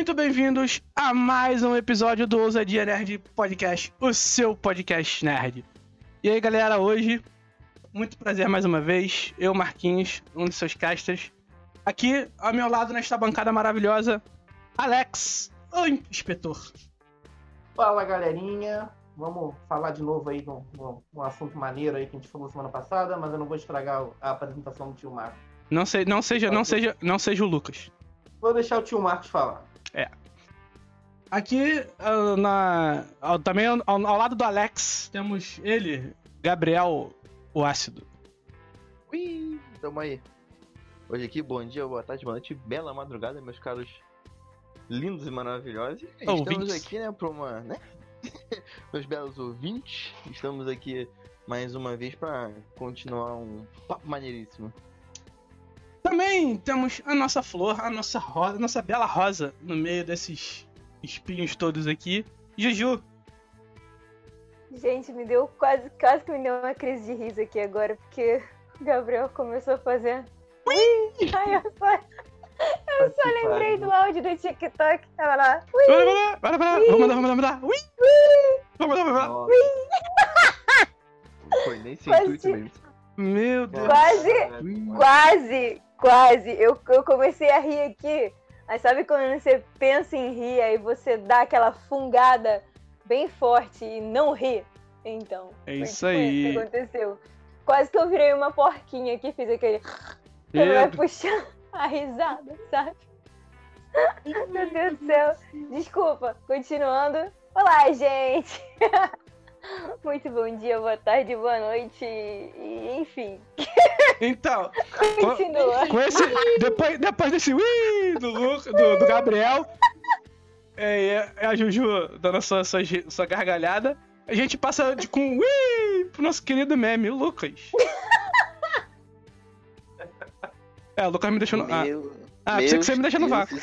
muito bem-vindos a mais um episódio do Ousadia Nerd Podcast, o seu podcast nerd. E aí, galera, hoje, muito prazer mais uma vez, eu, Marquinhos, um dos seus casters. Aqui, ao meu lado, nesta bancada maravilhosa, Alex, o inspetor. Fala, galerinha. Vamos falar de novo aí de um, assunto maneiro aí que a gente falou semana passada, mas eu não vou estragar a apresentação do tio Marcos. Não, sei, não seja, não seja, não seja o Lucas. Vou deixar o tio Marcos falar. É. Aqui, uh, na, uh, também ao, ao, lado do Alex, temos ele, Gabriel, o ácido. Ui, tamo aí. Hoje aqui, bom dia, boa tarde, boa noite, bela madrugada, meus caros lindos e maravilhosos. Estamos ouvintes. aqui, né, pra uma, né? meus belos ouvintes, estamos aqui mais uma vez para continuar um papo maneiríssimo. Também temos a nossa flor, a nossa rosa, a nossa bela rosa no meio desses espinhos todos aqui. Juju. Gente, me deu quase, quase que me deu uma crise de riso aqui agora, porque o Gabriel começou a fazer. Ui! Ai, eu só, eu só lembrei do áudio do TikTok. Tava lá. Ui! Bora, bora, bora, mandar, vamos mandar, vamos mandar. Ui! Ui! Vamos mandar, vamos mandar. Ui! Foi nem sem intuito mesmo. Meu Deus. Quase, quase, quase. Eu, eu comecei a rir aqui. Mas sabe quando você pensa em rir, aí você dá aquela fungada bem forte e não ri? Então. É isso tipo aí. Isso que aconteceu. Quase que eu virei uma porquinha aqui, fiz aquele. Você vai puxar a risada, sabe? Meu Deus do céu. Desculpa, continuando. Olá, gente! Muito bom dia, boa tarde, boa noite, e enfim. Então, Continua. Com esse, depois, depois desse ui do, do, do Gabriel, é, é, a Juju dando sua, sua, sua gargalhada, a gente passa de, com ui pro nosso querido meme, o Lucas. É, o Lucas me deixou no. Ah, ah pensei que você me deixa no vácuo.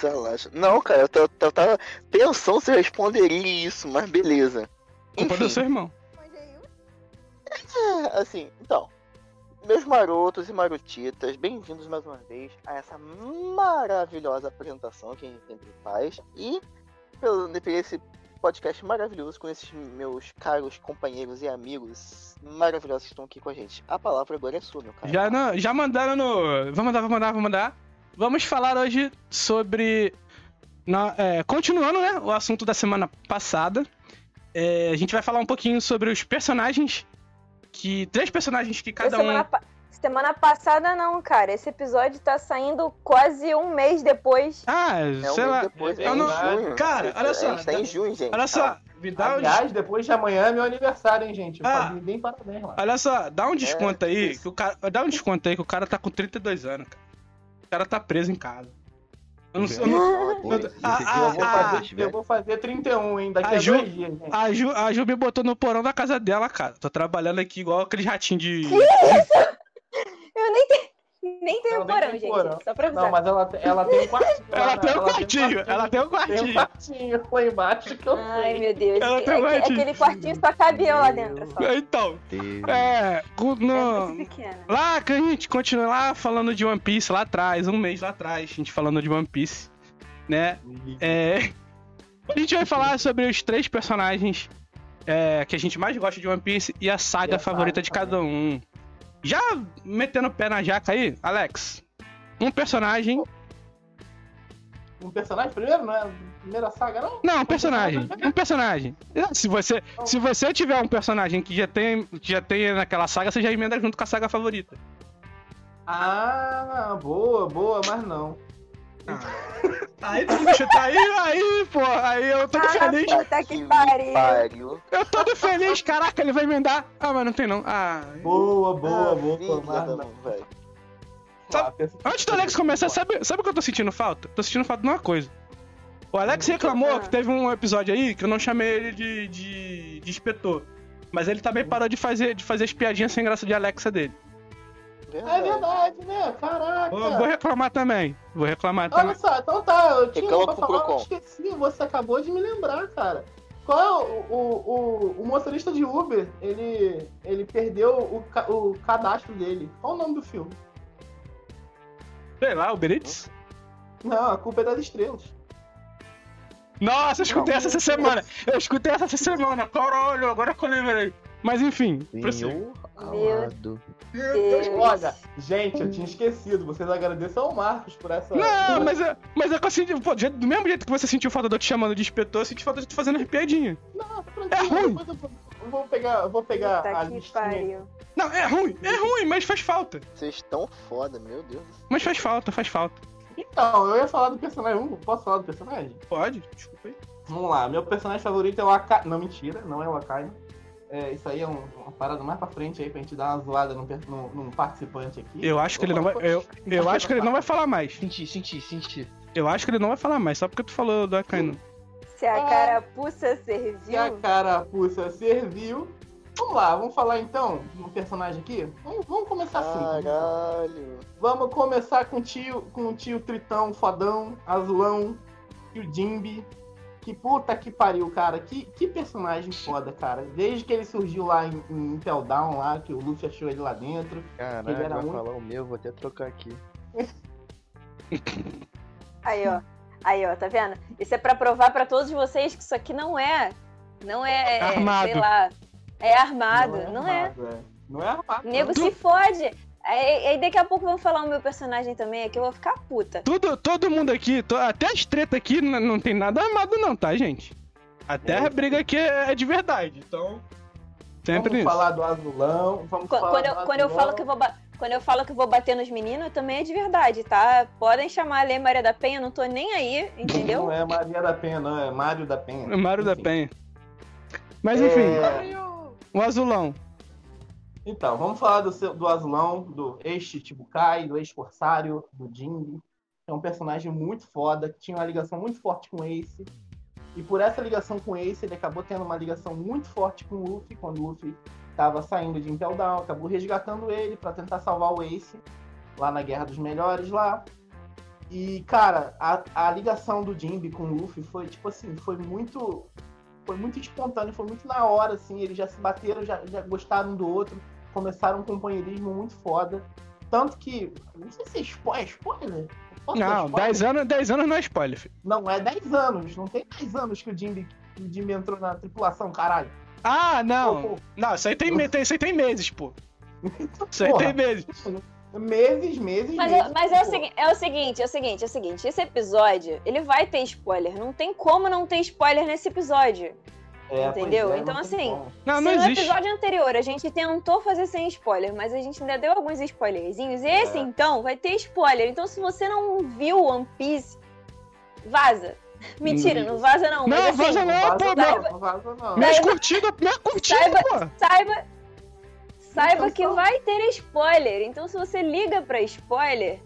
Não, cara, eu, eu, eu tava pensando se eu responderia isso, mas beleza. Culpa do seu irmão. É, assim, então. Meus marotos e marotitas, bem-vindos mais uma vez a essa maravilhosa apresentação que a gente sempre faz. E pelo, esse podcast maravilhoso com esses meus caros companheiros e amigos maravilhosos que estão aqui com a gente. A palavra agora é sua, meu cara. Já, não, já mandaram no. Vamos mandar, vamos mandar, vamos mandar. Vamos falar hoje sobre. Na, é, continuando, né? O assunto da semana passada. É, a gente vai falar um pouquinho sobre os personagens que. Três personagens que cada semana um. Pa... Semana passada não, cara. Esse episódio tá saindo quase um mês depois. Ah, é sei um lá. Depois, eu não... junho, cara, olha só. A gente tá em junho, gente. Olha só. Ah, me dá Aliás, um... depois de amanhã é meu aniversário, hein, gente. Ah, bem parabéns lá. Olha só, dá um desconto é, aí. Que o cara, dá um desconto aí que o cara tá com 32 anos, cara. O cara tá preso em casa. Eu não sei. Eu, não, eu, ah, ah, vou fazer, eu vou fazer 31, hein? Daqui a, a Ju, dois dias, gente. A Ju, a Ju me botou no porão da casa dela, cara. Tô trabalhando aqui igual aquele ratinho de. Que isso? Eu nem tenho. Nem tem um porão, gente. Porão. Só pra avisar. Não, mas ela, ela tem um quartinho. ela, tem um quartinho. Ela tem um quartinho. Tem um quartinho lá embaixo que eu Ai, sei. meu Deus. Ela tem um é, quartinho. Aquele quartinho só cabe eu lá dentro. Só. Então. É. No, é lá que a gente continua lá falando de One Piece lá atrás, um mês lá atrás, a gente falando de One Piece. Né? É. A gente vai falar sobre os três personagens é, que a gente mais gosta de One Piece e a saga e a favorita saga, de cada um. Já metendo o pé na jaca aí, Alex, um personagem. Um personagem primeiro, não é? Primeira saga, não? Não, um personagem. Um personagem. Se você, se você tiver um personagem que já tem, que já tem naquela saga, você já emenda junto com a saga favorita. Ah, boa, boa, mas não. Ah. Aí tu me chutar aí, aí, pô, aí eu tô ah, feliz. Puta que pariu. Eu tô feliz, caraca, ele vai emendar. Ah, mas não tem não. Ah. Boa, boa, ah, boa, velho. Sabe, antes do Alex começar, sabe, sabe o que eu tô sentindo falta? Tô sentindo falta de uma coisa. O Alex reclamou que teve um episódio aí que eu não chamei ele de, de, de inspetor. Mas ele também parou de fazer, de fazer as piadinhas sem graça de Alexa dele. Verdade. É verdade, né? Caraca. Vou, vou reclamar também. Vou reclamar Olha também. Olha só, então tá. Eu tinha Reclama pra falar, eu esqueci. Você acabou de me lembrar, cara. Qual é o, o, o, o motorista de Uber? Ele, ele perdeu o, o cadastro dele. Qual o nome do filme? Sei lá, Uber Eats? Não, a culpa é das estrelas. Nossa, eu escutei essa essa semana. Eu escutei essa essa semana. Caralho, agora que eu lembrei. Mas enfim. Senhor amado. Deus. Olha, gente, eu tinha esquecido. Vocês agradeçam ao Marcos por essa. Não, mas é, mas é que eu senti, pô, do mesmo jeito que você sentiu falta de eu te chamando de inspetor, eu senti falta de te fazendo piadinha. Não, É ruim. depois eu vou- eu vou pegar, eu vou pegar a Puta que listinha. pariu. Não, é ruim, é ruim, mas faz falta. Vocês estão foda, meu Deus. Mas faz falta, faz falta. Então, eu ia falar do personagem. Hum, Posso falar do personagem? Pode? Desculpa aí. Vamos lá, meu personagem favorito é o Akai. Não, mentira, não é o Akai. É, isso aí é um- uma parada mais pra frente aí pra gente dar uma zoada num, num- num participante aqui. Eu acho que ele não vai. Eu, eu acho que ele não vai falar mais. Senti, senti, senti. Eu acho que ele não vai falar mais, só porque tu falou do Akainu. Se a Ah. carapuça Se a serviu. carapuça serviu. Vamos lá, vamos falar então de um personagem aqui? Vamos, vamos começar assim. Caralho. Vamos começar com o tio, com o tio Tritão, fodão, azulão, e o Jimby. Que puta que pariu, cara. Que, que personagem foda, cara. Desde que ele surgiu lá em, em Impel Down, lá, que o Luffy achou ele lá dentro. Ele Caralho, era vai muito- falar o meu, vou até trocar aqui. Aí, ó. Aí, ó, tá vendo? Isso é pra provar pra todos vocês que isso aqui não é. Não é. Armado. Sei lá. É armado. Não é. armado, é. Não é armado. Nego Tu- se fode. Aí, aí daqui a pouco vão falar o meu personagem também aqui, eu vou ficar puta. Tudo, todo mundo aqui, to- até as tretas aqui, não tem nada armado, não, tá, gente? Até a briga aqui é, é de verdade, então. Sempre Vamos nisso. falar do azulão. Vamos Qu- falar Quando do eu, quando eu azulão. falo que eu vou quando eu falo que eu vou bater nos meninos, também é de verdade, tá? Podem chamar a Lei Maria da Penha, não tô nem aí, entendeu? Não é Maria da Penha, não. É Mário da Penha. É Mário da Enfim. Penha. Mas enfim, É, o azulão. Então, vamos falar do, seu- do Azulão, do ex-Chichibukai, do ex-Corsário, do Jinbe. É um personagem muito foda, que tinha uma ligação muito forte com Ace. E por essa ligação com Ace, ele acabou tendo uma ligação muito forte com o Luffy, quando o Luffy estava saindo de Impel Down, acabou resgatando ele para tentar salvar o Ace, lá na Guerra dos Melhores, lá. E, cara, a, a ligação do Jinbe com o Luffy foi, tipo assim, foi muito... Foi muito espontâneo, foi muito na hora, assim, eles já se bateram, já, já gostaram do outro começaram um companheirismo muito foda. Tanto que. Não sei se é spoiler. É spoiler? Dar Não, spoiler? 10 anos, 10 anos não é spoiler, filho. Não, é 10 anos. Não tem 10 anos que o Jimmy, que o Jimmy entrou na tripulação, caralho. Ah, não. Pô, pô, Não, isso aí tem, tem- isso aí tem meses, pô. Isso aí Porra. tem meses. Meses, meses, Mas, meses. é, mas é, o segui- é o seguinte, é o seguinte, é o seguinte, esse episódio, ele vai ter spoiler. Não tem como não ter spoiler nesse episódio. É, entendeu? é, Então, não assim. Não, Se não no episódio anterior a gente tentou fazer sem spoiler, mas a gente ainda deu alguns spoilerzinhos, esse É. então vai ter spoiler. Então se você não viu One Piece, vaza. Mentira, não vaza não. Não, mas assim, vaza Não não, vaza pô, não, meu. não vaza não. Minhas curtidas, minha curtida, Saiba- pô. saiba, saiba Então, que só- vai ter spoiler. Então se você liga pra spoiler,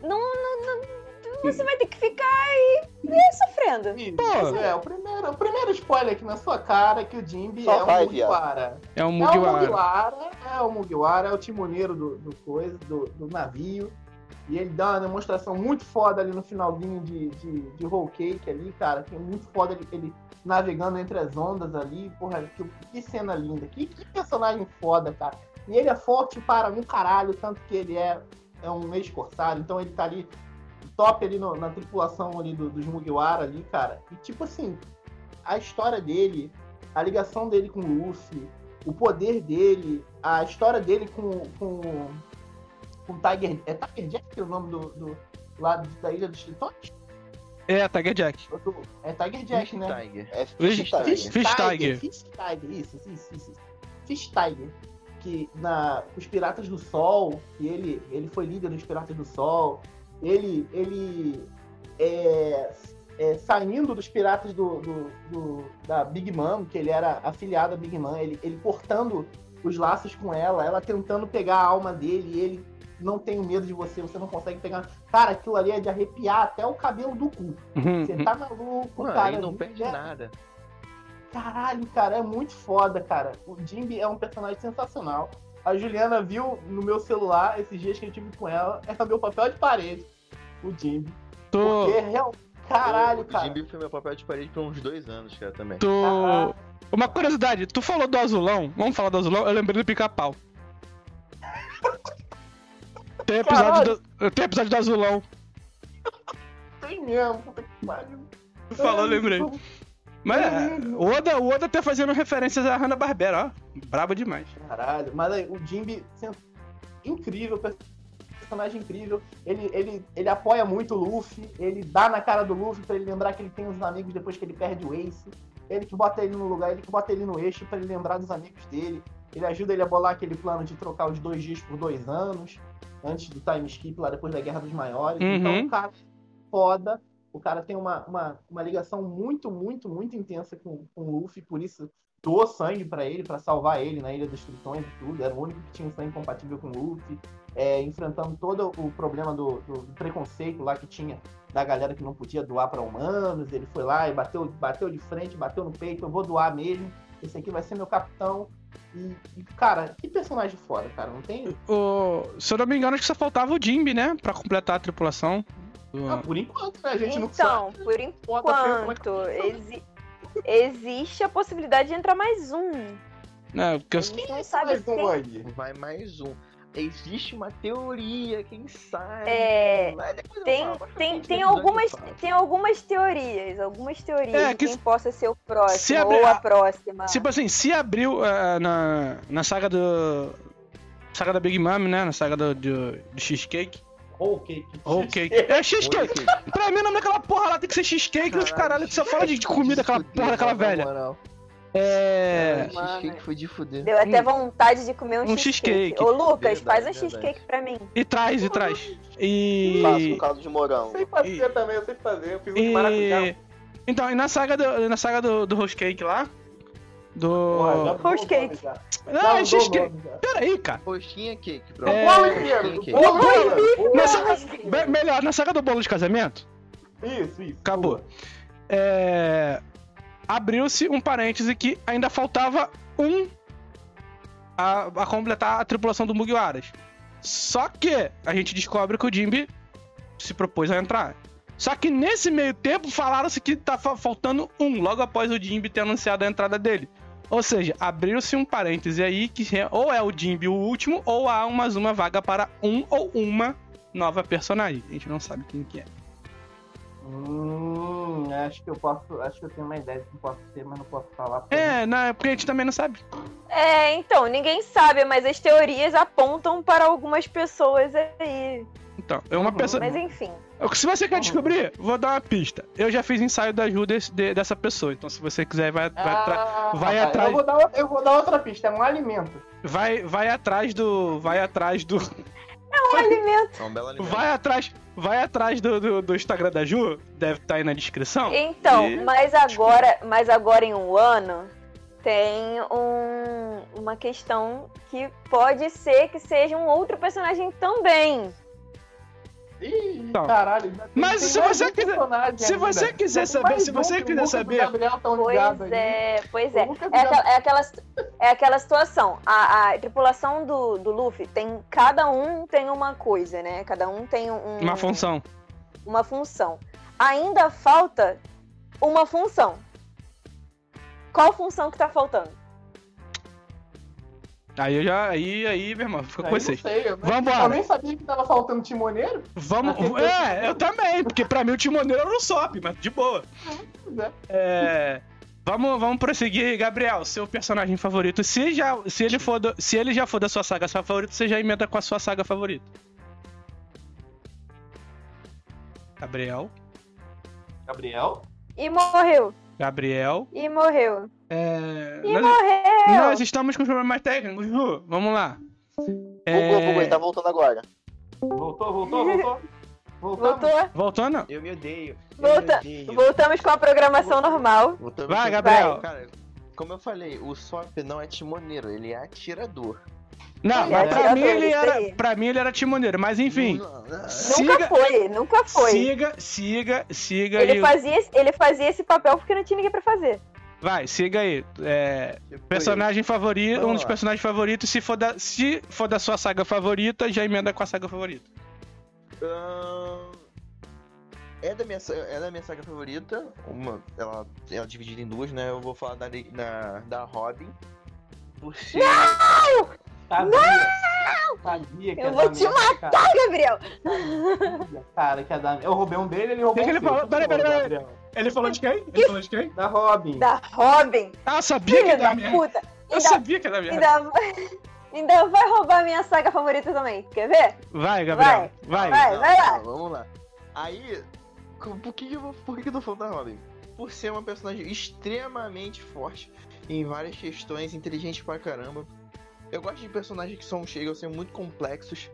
não, não- não- você vai ter que ficar aí, aí sofrendo. Isso, Pô. É, o primeiro, o primeiro spoiler aqui na sua cara é que o Jimby Só é um vai, viado. Mugiwara. É um É o Mugiwara. Mugiwara, é o Mugiwara, é o timoneiro do, do coisa, do, do navio. E ele dá uma demonstração muito foda ali no finalzinho de, de, de Whole Cake ali, cara. Que é muito foda ele, ele navegando entre as ondas ali. Porra, que, que cena linda. Que, que personagem foda, cara. E ele é forte para um caralho, tanto que ele é, é um ex-corsário. Então ele tá ali, top ali no- na tripulação ali do, dos Mugiwara ali, cara. E tipo assim, a história dele, a ligação dele com o Luffy, o poder dele, a história dele com com, com Tiger, é Tiger Jack o nome do, do lá da Ilha dos Tritões? É, Tiger Jack. É Tiger Jack, né? Tiger. É Fish Fish Tiger. Fish Tiger. Fish Tiger, isso, isso, isso, isso. Fish Tiger. Que na, os Piratas do Sol, que ele, ele foi líder dos Piratas do Sol, ele, ele é, é, saindo dos Piratas do, do- do- da Big Mom, que ele era afiliado à Big Mom, ele, ele cortando os laços com ela, ela tentando pegar a alma dele, e ele não tem medo de você, você não consegue pegar. Cara, aquilo ali é de arrepiar até o cabelo do cu. Uhum. Você tá maluco, Mano, cara. não perde é- nada. Caralho, cara, é muito foda, cara. O Jimby é um personagem sensacional. A Juliana viu no meu celular esses dias que eu tive com ela. É o meu papel de parede, o Jimby. Tô, Porque, real... caralho, o cara. Jimby foi meu papel de parede por uns dois anos, cara, também. tô... Uma curiosidade, tu falou do azulão, vamos falar do azulão, eu lembrei do pica-pau. Tem episódio, do, tem episódio do azulão. Tem mesmo, puta que pariu. Falou, lembrei. Mas é, o Oda, o Oda tá fazendo referências à Hanna-Barbera, ó. Brabo demais. Caralho, mas aí, o Jimby, sen- incrível, personagem incrível. Ele, ele, ele apoia muito o Luffy, ele dá na cara do Luffy pra ele lembrar que ele tem uns amigos depois que ele perde o Ace. Ele que bota ele no lugar, ele que bota ele no eixo pra ele lembrar dos amigos dele. Ele ajuda ele a bolar aquele plano de trocar os dois dias por dois anos, antes do time skip lá depois da Guerra dos Maiores. Uhum. Então o cara é foda. O cara tem uma, uma, uma ligação muito, muito, muito intensa com, com o Luffy, por isso doou sangue pra ele, pra salvar ele na Ilha dos Tritões e tudo. Era o único que tinha um sangue compatível com o Luffy. É, enfrentando todo o problema do, do- preconceito lá que tinha da galera que não podia doar pra humanos. Ele foi lá e bateu, bateu de frente, bateu no peito. Eu vou doar mesmo. Esse aqui vai ser meu capitão. E, e, cara, que personagem foda, cara. Não tem. O, se eu não me engano, acho que só faltava o Jimby, né? Pra completar a tripulação. Ah, por enquanto, né? A gente não sabe. Então, por é enquanto, exi- existe a possibilidade de entrar mais um. É, porque eu- gente não sabe mais um quem- aí. Vai mais um. Existe uma teoria, quem sabe? É, depois eu Tem, falo, tem, tem, algumas, tem algumas teorias, algumas teorias É, de que quem se- possa ser o se próximo abrir ou a- a próxima. Tipo assim, se abriu ah, na, na saga do. Saga da Big Mom, né? Na saga do, do, do Cheesecake. Whole cake. Whole cake. É Cheesecake. Pra mim, o nome daquela porra lá tem que ser Cheesecake. Os caralho que você fala de comida, aquela porra daquela velha. É. Caralho, cheesecake foi de fuder. Deu até um- vontade de comer um, um cheesecake. cheesecake. Ô, Lucas, Verdade, faz um verdade. cheesecake pra mim. E traz, e traz. Faço E. com caldo de morango. Eu sei fazer também, eu sei fazer. Eu fiz um de maracujá. E. Então, e na saga do, na saga do, do Rose Cake lá. Do. Nome cake. Não, é cheesecake. nome já. Pera aí, cara. Roxinha cake, É. pronto. Bolo inteiro. cake. Bolo inteiro. Saga- Be- melhor, na saga do bolo de casamento. Isso, isso. Acabou. É, Abriu-se um parêntese que ainda faltava um a, a completar a tripulação do Mugiwaras. Só que a gente descobre que o Jimby se propôs a entrar. Só que nesse meio tempo falaram-se que tá fa- faltando um, logo após o Jimby ter anunciado a entrada dele. Ou seja, abriu-se um parêntese aí que ou é o Jimby o último, ou há mais uma vaga para um ou uma nova personagem. A gente não sabe quem que é. Hum, acho que eu posso. Acho que eu tenho uma ideia de que posso ser, mas não posso falar. É, não, é porque a gente também não sabe. É, então, ninguém sabe, mas as teorias apontam para algumas pessoas aí. Então, é uma Uhum. pessoa. Mas enfim. Se você quer descobrir, vou dar uma pista. Eu já fiz ensaio da ajuda de- dessa pessoa. Então, se você quiser, vai, vai, Ah, vai rapaz, atrás- Eu vou, dar, outra- eu vou dar outra pista, é um alimento. vai, vai atrás do. Vai atrás do. Um alimento. É um belo alimento. Vai atrás. Vai atrás do, do, do Instagram da Ju. Deve estar aí na descrição. Então, E- mas agora, mas agora em um ano tem um- uma questão que pode ser que seja um outro personagem também. Ih, Então. caralho. Mas se você quiser- se ainda. você quiser saber- se você quiser saber- Gabriel tão Pois ligados aí. é, pois é. É, já- aquela, é, aquela, é aquela situação. A, a tripulação do, do Luffy tem. Cada um tem uma coisa, né? Cada um tem um, Uma função. uma função. Ainda falta uma função. Qual função que tá faltando? Aí eu já. Aí, aí, meu irmão, fica Aí com eu vocês. não sei, eu, Vambora. eu nem sabia que tava faltando timoneiro. Vamos. É, eu também, porque pra mim o timoneiro era o Sop, mas de boa. Pois é. É. Vamos, vamos prosseguir, Gabriel, seu personagem favorito. Se, já, se, ele for do- se ele já for da sua saga favorita, você já emenda com a sua saga favorita. Gabriel. Gabriel? E morreu. Gabriel. E morreu. É, E nós, morreu. nós estamos com problemas técnicos, Ju. Vamos lá. É, Bugou, bugou, ele tá voltando agora. Voltou, voltou, voltou. Voltamos. Voltou. Voltou não? Eu me odeio. Eu Volta- me odeio. Voltamos com a programação normal. Voltamos Vai, com- Gabriel. Cara, como eu falei, o Sop não é timoneiro, ele é atirador. Não, É, mas pra atirador, mim, ele era, pra mim ele era timoneiro, mas enfim. Não, não, não. Nunca Siga, foi, nunca foi. siga, siga, siga Ele aí. fazia, esse- ele fazia esse papel porque não tinha ninguém pra fazer. Vai, siga aí. É, Tipo personagem favorito, Vamos um dos lá. personagens favoritos, se for, da, se for da sua saga favorita, já emenda com a saga favorita. É da minha, é da minha saga favorita. Uma, ela, ela é dividida em duas, né? Eu vou falar da, da, da Robin. Por ser. Sabia. Sabia que Eu ia vou te merda, cara. Gabriel! Sabia, Cara, que ia dar merda. Eu roubei um dele, ele roubou que um ele? Peraí, peraí, peraí. Ele falou de quem? Ele falou de quem? Da Robin. Da Robin. Ah, eu sabia que Filho era da minha. puta. Eu Ainda, sabia que era minha. ainda, ainda vai roubar minha saga favorita também. Quer ver? Vai, Gabriel. Vai. Vai, vai lá. Não, vamos lá. Aí, por que, que eu, por que, que eu tô falando da Robin? Por ser uma personagem extremamente forte em várias questões, inteligente pra caramba. Eu gosto de personagens que são, chegam a ser muito complexos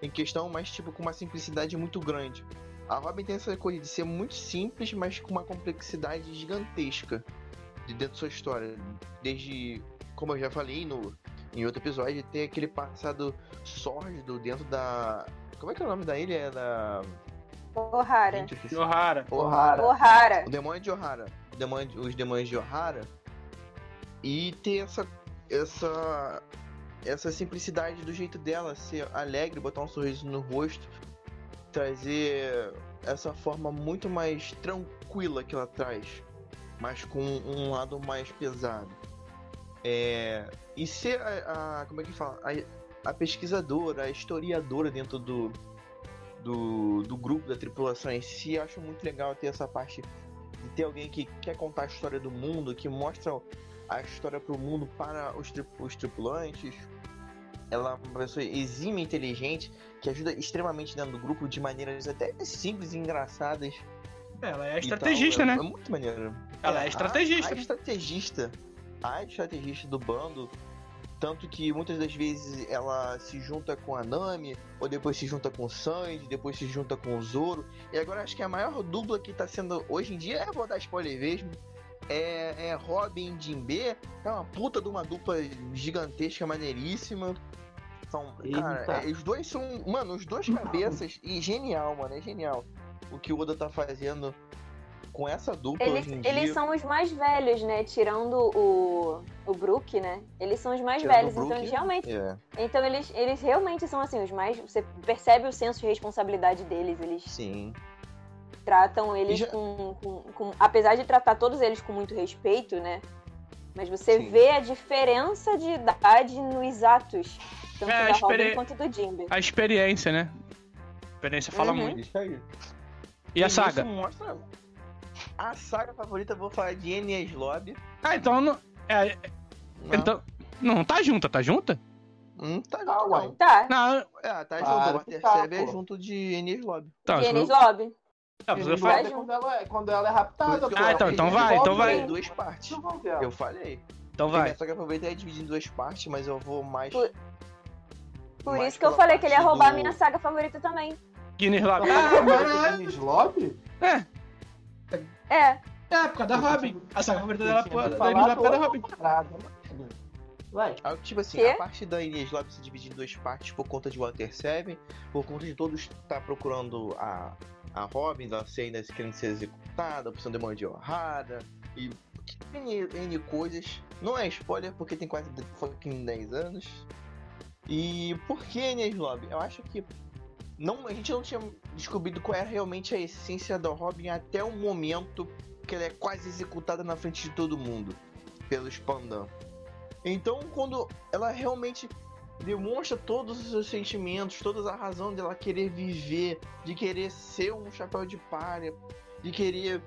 em questão, mas tipo, com uma simplicidade muito grande. A Robin tem essa coisa de ser muito simples, mas com uma complexidade gigantesca de dentro da sua história. Desde, como eu já falei no, em outro episódio, tem aquele passado sórdido dentro da. Como é que é o nome da ilha? É da. Ohara. Gente. Ohara. Ohara. Ohara. O demônio de Ohara. O demônio- os demônios de Ohara. E ter essa. essa. essa simplicidade do jeito dela, ser alegre, botar um sorriso no rosto, trazer essa forma muito mais tranquila que ela traz, mas com um lado mais pesado. É, e ser a, a- como é que fala? A, a pesquisadora, a historiadora dentro do, do, do grupo da tripulação em si, acho muito legal ter essa parte de ter alguém que quer contar a história do mundo, que mostra a história pro mundo para os, os tripulantes. Ela é uma pessoa exime e inteligente, que ajuda extremamente dentro do grupo de maneiras até simples e engraçadas. Ela é estrategista, tal. né? É, é muito maneiro. Ela é a- estrategista. A, estrategista. A estrategista do bando. Tanto que muitas das vezes ela se junta com a Nami, ou depois se junta com o Sanji, depois se junta com o Zoro. E agora acho que a maior dupla que tá sendo hoje em dia, é vou dar spoiler mesmo, é, é Robin e Jinbe. É uma puta de uma dupla gigantesca, maneiríssima. São, cara, Eita. é, os dois são, mano, os dois cabeças e genial, mano, é genial. O que o Oda tá fazendo com essa dupla Eles, hoje em dia. eles são os mais velhos, né? Tirando o, o Brook, né? Eles são os mais tirando velhos, então Brook, eles realmente. É, Então eles, eles realmente são assim, os mais. Você percebe o senso de responsabilidade deles. Eles sim. tratam eles já- com, com, com- Apesar de tratar todos eles com muito respeito, né? Mas você Sim. vê a diferença de idade nos atos. Tanto É, a da Robin experi- quanto do Jimbe. A experiência, né? A experiência fala Uhum. muito. Isso aí. E a saga? Mostra. A saga favorita, eu vou falar de Enies Lobby. Ah, então não. É, Não, então. Não, tá junta, tá junta? Não tá junto, Ah, uai. não. Tá, Não, É, tá Claro junto. Que tá, é junto de Enies Lobby. tá. Dennis eu- Lobby. Fala- voltam quando ela, é- quando ela é raptada. Que. Ah, então- então vai, então vai. Em duas partes. Ver. Eu falei. Então vai. Minha saga favorita é dividida em duas partes, mas eu vou mais. Por- Por isso que eu falei que ele ia roubar a do- minha saga favorita também. Guinness Lab. Ah, Ah, mano. Dennis Lobby? É, É, é, por causa da Robin. A saga favorita dela é que da Guinness é Robin. Vai. Ah, Tipo assim, Quê? a parte da Enies Lobby se divide em duas partes por conta de Water Seven, por conta de todos estar procurando a, a Robin, ela ser ainda querendo ser executada, a opção do demônio de Ohara, e N, N coisas. Não é spoiler porque tem quase fucking 10 anos. E por que Enies Lobby? Eu acho que não, a gente não tinha descobrido qual era realmente a essência da Robin até o momento que ela é quase executada na frente de todo mundo pelos Pandan. Então, quando ela realmente demonstra todos os seus sentimentos, toda a razão dela querer viver, de querer ser um chapéu de palha, de querer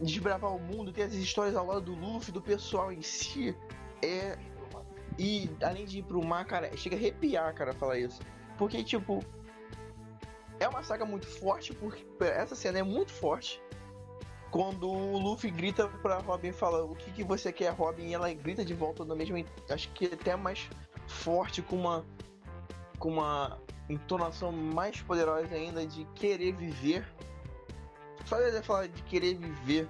desbravar o mundo, ter as histórias ao lado do Luffy, do pessoal em si, é. E além de ir pro mar, cara, chega a arrepiar, cara, falar isso. Porque, tipo. É uma saga muito forte, porque essa cena é muito forte. Quando o Luffy grita pra Robin e fala o que, que você quer, Robin, e ela grita de volta no mesmo. Acho que até mais forte, com uma. com uma entonação mais poderosa ainda de querer viver. Só ele falar de querer viver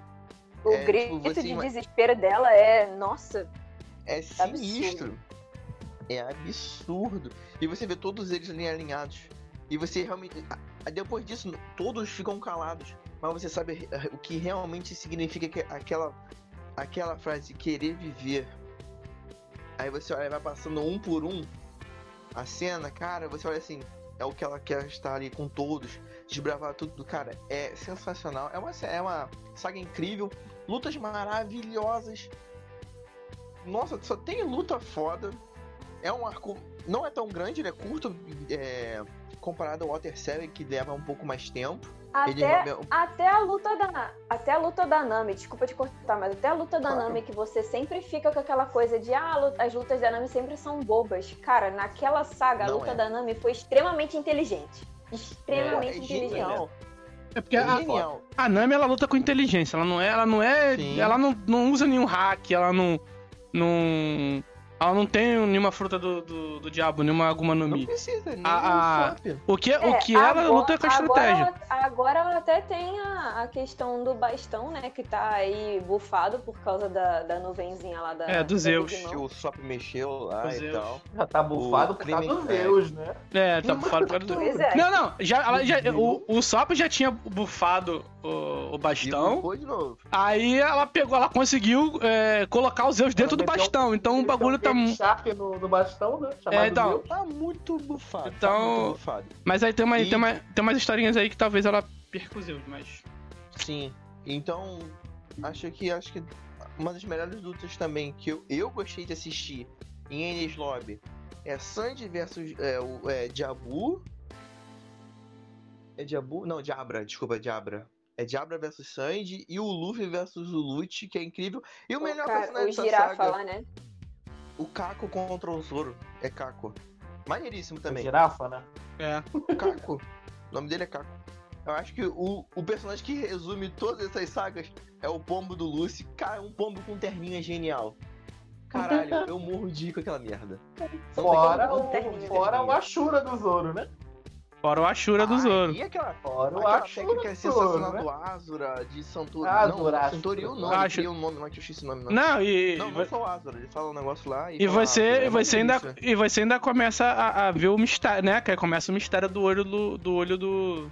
o É, grito tipo, de ima- desespero dela é. Nossa, é sinistro. É absurdo. E você vê todos eles ali alinhados. E você realmente. Depois disso, todos ficam calados. Mas você sabe eh, o que realmente significa que- aquela, aquela frase, querer viver. Aí você olha, vai passando um por um a cena, cara, você olha assim, é o que ela quer estar ali com todos, desbravar tudo, cara, é sensacional. É uma, é uma saga incrível, lutas maravilhosas. Nossa, só tem luta foda. É um arco. Não é tão grande, ele é curto é, comparado ao Water 7, que leva um pouco mais tempo. Ele Até, é um- até a luta da. Até a luta da Nami, desculpa te cortar, mas até a luta da Claro. Nami que você sempre fica com aquela coisa de ah, as lutas da Nami sempre são bobas. Cara, naquela saga, a Não luta é. da Nami foi extremamente inteligente. Extremamente É inteligente. genial. É porque É a, a Nami ela luta com inteligência, ela não é, ela não é, Sim. ela não, não usa nenhum hack, ela não não ela não tem nenhuma fruta do, do, do diabo, nenhuma Aguma no Não Mi. precisa, nem A- a- um swap. O que, É, o que ela agora- luta é com a estratégia. Agora ela, agora ela até tem a, a questão do bastão, né? Que tá aí bufado por causa da, da nuvenzinha lá da. É, do da Zeus. Que o swap mexeu lá O e Zeus. tal. Já tá bufado O por causa do Clemen Zeus, né? É, tá bufado por causa do... Pois é. Não, não, já, ela já, o, o Sop já tinha bufado o, o E bastão. bufou de novo. Aí ela pegou, ela conseguiu é, colocar os Zeus dentro do meteu- bastão. Então o bagulho tá. Tem um mu- Shark no, no bastão, né? Chamado É, então. Tá muito bufado. Então- Tá muito bufado. Mas aí tem, uma, E- tem, uma, tem umas historinhas aí que talvez ela Zeus, mas. Sim. Então, acho que acho que uma das melhores lutas também que eu, eu gostei de assistir em Enies Lobby é Sandy versus é, o, é, Diabu. É Diabu? Não, Diabra, desculpa, Diabra. É Diabra versus Sandy e o Luffy versus o Lute, que é incrível. E o O, melhor cara, personagem o da saga, lá, né? O Caco contra o Zoro. É Caco. Maneiríssimo também. Girafa, né? É. Caco. O nome dele é Caco. Eu acho que o, o personagem que resume todas essas sagas é o pombo do Lucy. Cara, um pombo com terninha genial. Caralho, eu morro de com aquela merda. Fora, o, terninho. fora o Ashura do Zoro, né? Fora o Ashura do Ah, Zoro. E aquela, Fora o Ashura técnica do sensacional Zoro, né? do Azura, de Santori. Azura, não, Ashura. Santori o nome, Acho- cria um nome lá que eu esqueci o nome. Não, Não, e. não, não só o Azura, ele fala um negócio lá e E fala você, Azura, e é você ainda, e você ainda começa a, a ver o mistério, né? Que começa o mistério do olho do, do olho do.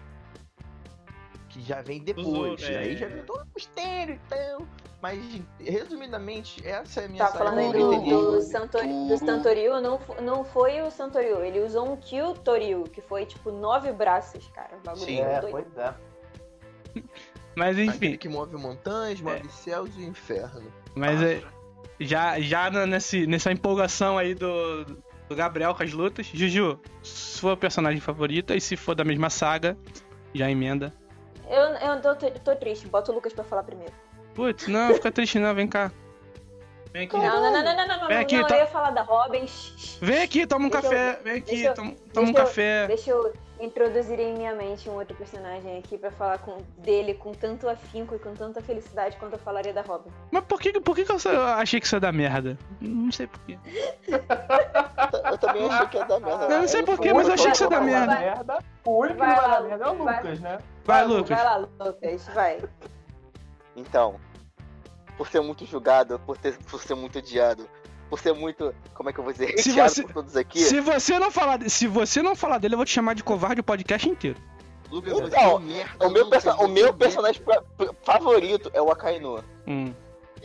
Que já vem depois. é. Aí já vem todo o mistério e tal. Mas, resumidamente, essa é a minha Tá falando do, do. Santori, do Santorio, não, não foi o Santorio, ele usou um Kyu Toryu, que foi tipo nove braços, cara. O bagulho Sim. É, doido. pois é. Mas Aquele enfim, que move montanhas, move céus e o inferno. mas é, já, já nesse, nessa empolgação aí do, do Gabriel com as lutas, Juju, sua personagem favorita e se for da mesma saga, já emenda. Eu, eu tô, tô triste, bota o Lucas pra falar primeiro. Putz, não, fica triste não, vem cá. Vem aqui. Não, não, não, não, não, não, não, Vem não, aqui, não, tá- eu ia falar da Robin. Vem aqui, toma um Deixa eu- café. Vem aqui, deixa eu- toma, toma um eu- café. Deixa eu introduzir em minha mente um outro personagem aqui pra falar com, dele com tanto afinco e com tanta felicidade quanto eu falaria da Robin. Mas por que, por que, que eu eu achei que isso é da merda? Não sei por quê. Eu também achei que ia dar merda. Eu não sei Aí por foi quê, mas eu achei que você que dá falou. merda. merda. O único que vai dar merda é o. Lucas, né? Vai, Lucas. Vai lá, Lucas, vai. Então, por ser muito julgado, por, ter, por ser muito odiado, por ser muito, como é que eu vou dizer, Se você- por todos aqui. Se você não falar, se você não falar dele, eu vou te chamar de covarde o podcast inteiro. Lucas, Então, um merda. O meu, Lucas, perso- o meu personagem pra- pra- favorito é o Akainu. Hum.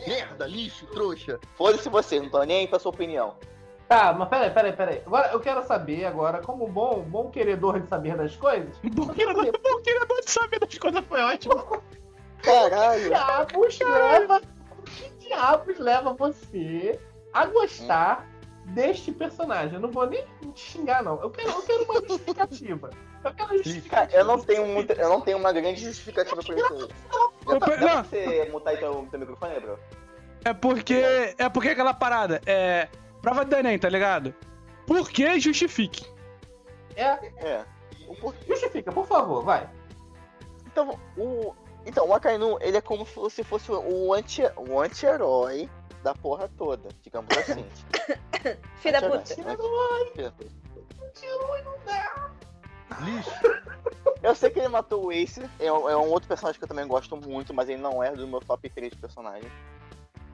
Merda, lixo, trouxa. Foda-se você, não tô nem aí pra sua opinião. Tá, mas peraí, peraí, peraí. Agora eu quero saber agora, como bom, bom queredor de saber das coisas, Bom queridor, bom queridor de saber das coisas foi ótimo. Caralho. diabos leva. Que diabos leva você a gostar deste personagem? Eu não vou nem te xingar, não. Eu quero, eu quero uma justificativa. Eu quero justificativa. Eu não tenho muita, eu não tenho uma grande justificativa pra isso. Eu tá, pe- dá pra você mutar aí teu, teu microfone, bro? É porque. É porque aquela parada. É. Prova de Enem, tá ligado? Por que justifique? É, É. O por- justifica, por favor, vai. Então, o, então, o Akainu, ele é como se fosse o anti, o anti-herói da porra toda, digamos assim. Filho da puta. Anti-herói, filho da puta. Lixo. Eu sei que ele matou o Ace, é, um- é um outro personagem que eu também gosto muito, mas ele não é do meu top 3 de personagens.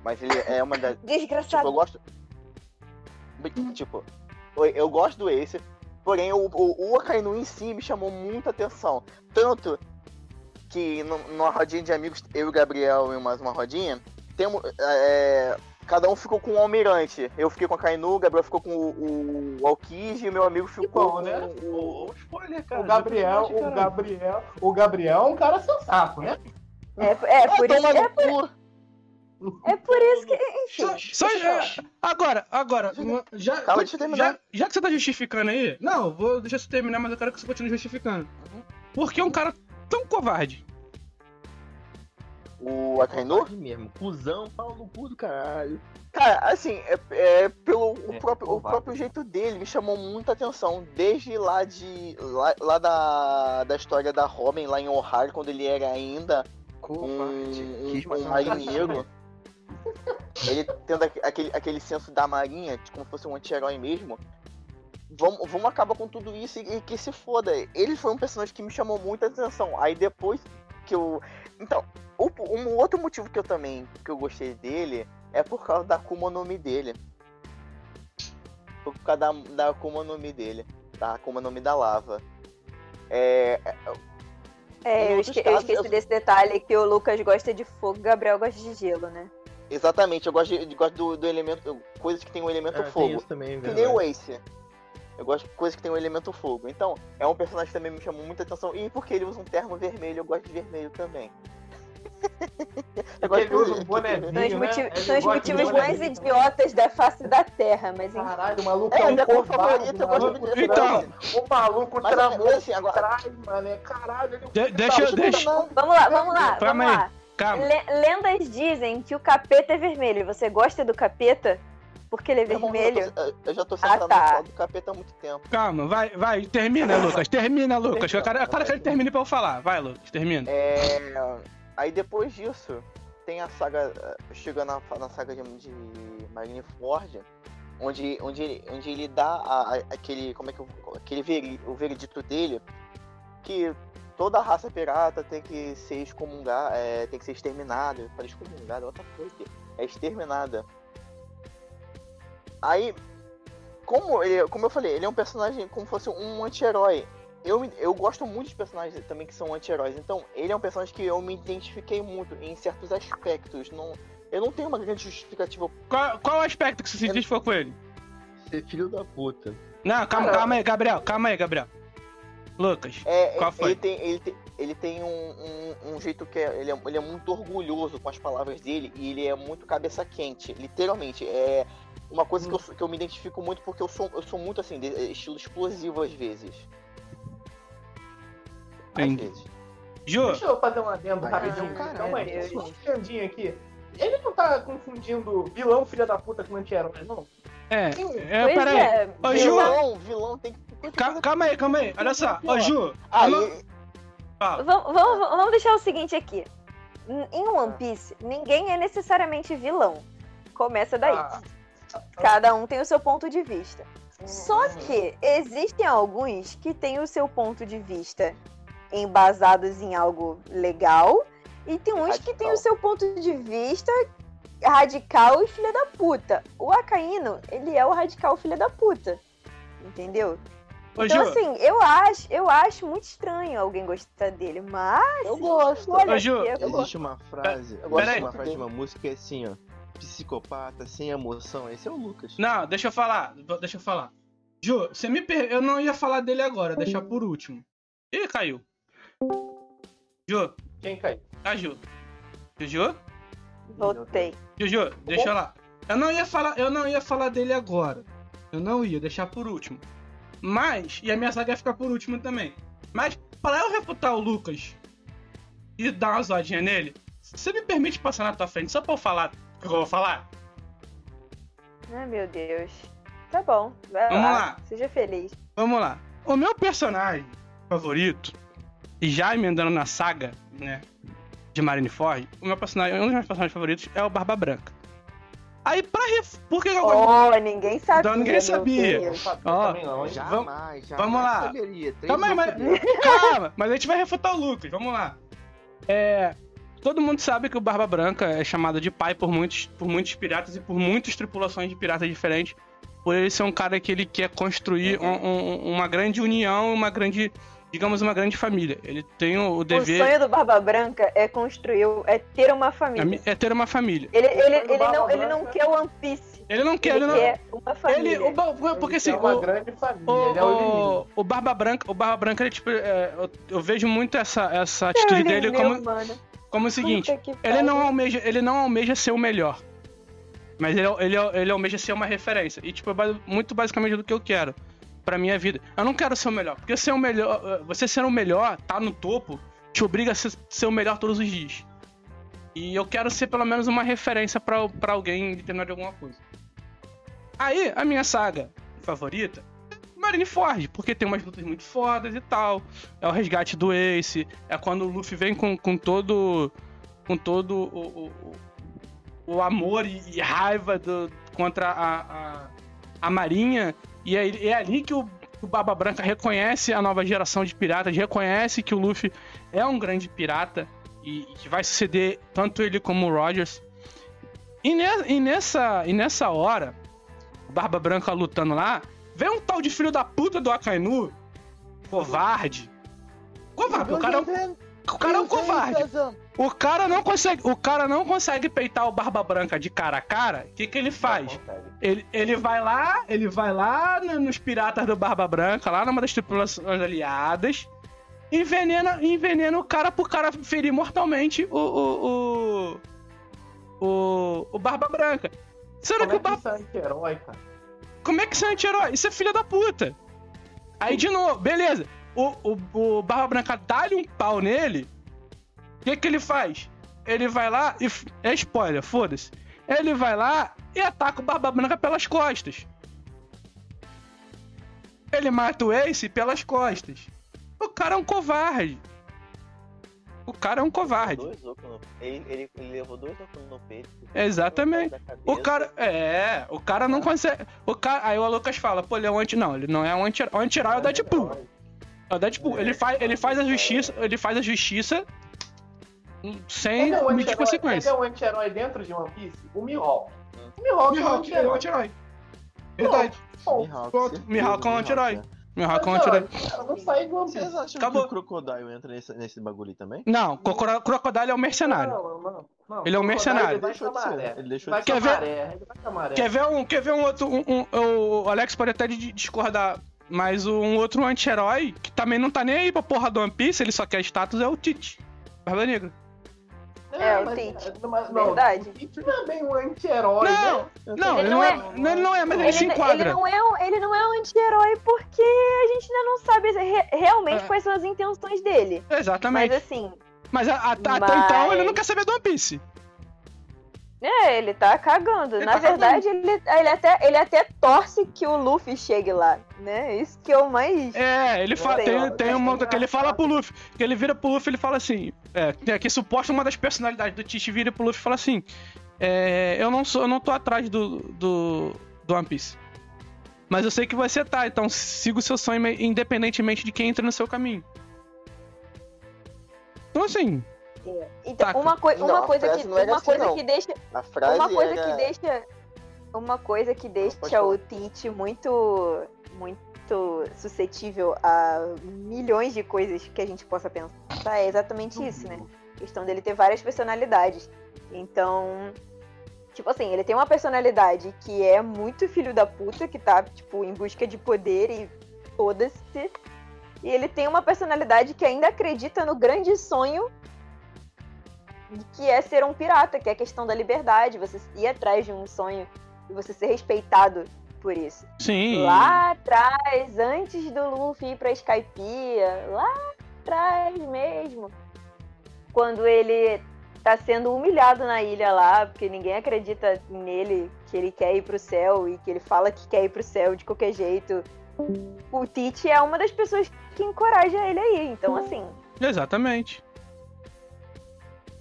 Mas ele é uma das. Tipo, eu Desgraçado. gosto. Tipo, eu- gosto do Ace, porém o, o, o Akainu em si me chamou muita atenção. Tanto que no- numa rodinha de amigos, eu e o Gabriel e mais uma rodinha, temos. é, cada um ficou com um almirante. Eu fiquei com a Kainu, o Gabriel ficou com o, o Alkiji e o meu amigo ficou bom, com né? o. Ô, spoiler, cara. O Gabriel, o. Gabriel, o Gabriel é um cara sensato, né? É, é, por isso, é! É por isso que. Enfim. Só, é, agora, agora, já, Calma, deixa eu terminar. já, já que você tá justificando aí, não, vou deixar você terminar, mas eu quero que você continue justificando. Por que um cara tão covarde? O Akainu? Mesmo. Cusão, pau no cu do caralho. Cara, assim, é, é pelo o É, próprio, o próprio jeito dele me chamou muita atenção. Desde lá de. lá, lá da, da história da Robin, lá em Ohio, quando ele era ainda Covarde. um, um, um um marinheiro. Ele tendo aque- aquele, aquele senso da marinha, como fosse um anti-herói mesmo. Vamos, vamos acabar com tudo isso e, e que se foda. Ele foi um personagem que me chamou muita atenção. Aí depois que eu. Então, um outro motivo que eu também que eu gostei dele é por causa da Akuma no Mi dele. Por causa da, da Akuma no Mi dele. Da Akuma no Mi da lava. É, É, eu, esque- eu casos, esqueci eu- desse detalhe que o Lucas gosta de fogo, o Gabriel gosta de gelo, né? Exatamente, eu gosto, de, de- gosto do, do elemento. Coisas que tem o elemento Ah, tem fogo. isso também, Que nem o verdade. Ace. Eu gosto de coisas que tem o elemento fogo. Então, é um personagem que também me chamou muita atenção. E porque ele usa um terno vermelho, eu gosto de vermelho também. É eu ele de- usa um bonezinho, São os, né? motiv- Ele são os motivos mais idiotas da face da Terra, mas enfim. Caralho, o maluco É, é, um covarde, favorita, eu maluco. Então. O maluco Mas, tramou assim, agora- atrás, mano. Caralho, ele... De- deixa eu- Tá, deixa- Vamos lá, vamos lá, vamos lá. Calma. Lendas dizem que o capeta é vermelho. Você gosta do capeta? Porque ele é vermelho? Eu, eu já tô sentado tá. no do capeta há muito tempo. Calma, vai, vai, termina, Lucas. Termina, Lucas. Eu quero, eu quero que ele termine pra eu falar. Vai, Lucas, termina. É, Aí depois disso, tem a saga. eh, Chega na, na saga de, de Marineford, onde, onde, ele, onde ele dá a- a- aquele. Como é que eu- aquele veri, o veredito dele que toda raça pirata tem que ser excomungada, é, tem que ser exterminada. Eu falei excomungada, outra coisa. É exterminada. Aí, como, ele, como eu falei, ele é um personagem como fosse um anti-herói. Eu, eu gosto muito de personagens também que são anti-heróis. Então, ele é um personagem que eu me identifiquei muito em certos aspectos. Não, eu não tenho uma grande justificativa. Qual, qual o aspecto que você se identificou com ele? Ser filho da puta. Não, calma, calma aí, Gabriel. Calma aí, Gabriel. Lucas. É, Qual ele- foi? Ele tem, ele tem, ele tem um, um, um jeito que é ele, é. ele é muito orgulhoso com as palavras dele e ele é muito cabeça quente. Literalmente. É uma coisa que, eu, que eu me identifico muito porque eu sou, eu sou muito assim, de, estilo explosivo às vezes. Às vezes. Ju, Deixa eu fazer um adendo Ai, rapidinho. caralho, Calma aí, Deus. só um aqui. Ele não tá confundindo vilão filha da puta com anti-herói, não? é. Um- é peraí. é. Ô, Ju. Vilão, vilão tem que. Ca- calma aí, calma aí. Olha só. Ô, Ju. Aí, Fala. Vamos, vamos, vamos deixar o seguinte aqui. Em One Piece, ninguém é necessariamente vilão. Começa daí. Ah, Cada um tem o seu ponto de vista. Só que existem alguns que têm o seu ponto de vista embasados em algo legal e tem uns que têm Radical. o seu ponto de vista radical e filha da puta. O Acaíno, ele é o radical filha da puta. Entendeu? Ô, Então, Ju. assim, eu acho, eu acho muito estranho alguém gostar dele, mas. eu gosto. Olha, Ô, Ju, eu gosto. Existe uma frase, eu gosto existe uma frase de uma música que é assim, ó. Psicopata, sem emoção. Esse é o Lucas. Não, deixa eu falar. Deixa eu falar. Ju, você me per... Eu não ia falar dele agora, deixar por último. Ih, caiu. Ju, Quem caiu? a Ju. Juju? Voltei. Juju, deixa lá. Eu não ia falar, eu não ia falar dele agora. Eu não ia deixar por último. Mas, e a minha saga ia ficar por último também. Mas, para eu refutar o Lucas e dar uma zoadinha nele, você me permite passar na tua frente só pra eu falar o que eu vou falar? Ai, meu Deus. Tá bom, vai Vamos lá. lá. Seja feliz. Vamos lá. O meu personagem favorito, e já emendando na saga, né, de Marineford, o meu personagem, um dos meus personagens favoritos é o Barba Branca. Aí, pra ref... Por que eu gosto? Oh, ninguém sabia. Então, ninguém sabia. Deus. sabia não, hein? Jamais, jamais. vamos lá. Saberia. Calma aí, mas... Calma, mas a gente vai refutar o Lucas, vamos lá. É... Todo mundo sabe que o Barba Branca é chamado de pai por muitos, por muitos piratas e por muitas tripulações de piratas diferentes. Por ele ser um cara que ele quer construir um- um- uma grande união, uma grande, digamos, uma grande família. Ele tem o, o O dever sonho do Barba Branca é construir, é ter uma família. é ter uma família. Ele, ele, ele, não, ele não quer One Piece. Ele não quer, Ele ele não. quer uma família. Ele, o, porque Ele assim, é uma o, grande família, o, ele é o inimigo. o, Barba Branca, o Barba Branca, ele, tipo, é, eu, eu vejo muito essa, essa atitude é dele como, como o seguinte. Ele não, almeja, ele não almeja ser o melhor. Mas ele, ele, ele almeja ser uma referência. E, tipo, é muito basicamente do que eu quero pra minha vida. Eu não quero ser o melhor. Porque ser o melhor. eh, Você ser o melhor, tá no topo, te obriga a ser, ser o melhor todos os dias. E eu quero ser pelo menos uma referência pra alguém determinado de alguma coisa. Aí, a minha saga favorita é Marineford, porque tem umas lutas muito fodas e tal. É o resgate do Ace, é quando o Luffy vem com, com todo. com todo o, o, o- amor e, e raiva do, contra a, a, a Marinha. E é, é ali que o, o Barba Branca reconhece a nova geração de piratas, reconhece que o Luffy é um grande pirata e, e que vai suceder tanto ele como o Rogers. E, ne- e nessa, e nessa hora, o Barba Branca lutando lá, vem um tal de filho da puta do Akainu, covarde. Covarde, o cara, é um- o cara é um covarde. O cara não consegue, o cara não consegue peitar o Barba Branca de cara a cara. O que, que ele faz? Ele, ele vai lá, ele vai lá no- nos piratas do Barba Branca, lá numa das tripulações aliadas, envenena, envenena o cara pro cara ferir mortalmente o o, o, o, o Barba Branca. Sendo Como que é o que Barba isso é anti-herói, cara? como é que você é anti-herói? Isso é filha da puta. Aí, de novo, beleza. O, o, o Barba Branca dá-lhe um pau nele. O que, que ele faz? Ele vai lá e. É spoiler, foda-se. Ele vai lá e ataca o Barba Branca pelas costas. Ele mata o Ace pelas costas. O cara é um covarde. O cara é um covarde. Ele, ele, ele levou dois ocos no peito. Exatamente. O cara. É, o cara não consegue. O cara, aí o Lucas fala, pô, ele é um anti. Não, ele não é um anti. O anti-herói é o Deadpool. É o Deadpool. Ele faz, ele faz a justiça. Ele faz a justiça. Sem Quem é o consequência. Quem é o anti-herói dentro de One Piece? O Mihawk. O Mihawk é o Mihawk é o anti-herói. Verdade. Mihawk, Mihawk é um anti-herói. Mihawk é um anti-herói. Não Vocês Piece. acham Acabou. que o Crocodile entra nesse, nesse bagulho aí também? Não, Crocodile Crocodile é um mercenário. Não, não, não. Ele é um mercenário. Ele Deixou de ser, maré. ele deixou de ser. Quer. Ele maré. Quer ver um, quer ver um outro. Um, um- o Alex pode até di- discordar, mas um outro anti-herói que também não tá nem aí pra porra do One Piece, ele só quer status, é o Tite. Barba Negra. É, o mas- Tite. mas- não, Verdade. O Tite não é bem um anti-herói, Não, né? não, ele Ele não é. é- não, Ele não é, mas ele, se ele enquadra. não é um, ele não é um anti-herói porque a gente ainda não sabe re- realmente É. quais são as intenções dele. Exatamente. Mas assim, Mas, a- a- até Mas- então ele não quer saber do One Piece. É, ele tá cagando. Ele Na tá verdade, ele, ele, até, ele até torce que o Luffy chegue lá, né? Isso que é o mais. É, ele fala, tem, tem é uma que ele fala pro Luffy, que ele vira pro Luffy e ele fala assim, é, tem aqui suposta uma das personalidades do Tite vira pro Luffy e fala assim, é, eu não sou, eu não tô atrás do, do, do One Piece. Mas eu sei que você tá, então siga o seu sonho independentemente de quem entra no seu caminho. Então assim, Então, Taca. uma, coi uma coisa, que, uma assim, coisa não. que deixa. A frase Uma coisa era... que deixa. Uma coisa que deixa o Tite muito. muito suscetível a milhões de coisas que a gente possa pensar é exatamente isso, né? A questão dele ter várias personalidades. Então. Tipo assim, ele tem uma personalidade que é muito filho da puta, que tá, tipo, em busca de poder e foda-se. E ele tem uma personalidade que ainda acredita no grande sonho que é ser um pirata, que é a questão da liberdade, você ir atrás de um sonho e você ser respeitado por isso. sim. Lá atrás, antes do Luffy ir pra Skypiea, lá atrás mesmo, quando ele tá sendo humilhado na ilha lá, porque ninguém acredita nele, que ele quer ir pro céu e que ele fala que quer ir pro céu de qualquer jeito. O Tite é uma das pessoas que encoraja ele aí, então assim, Exatamente.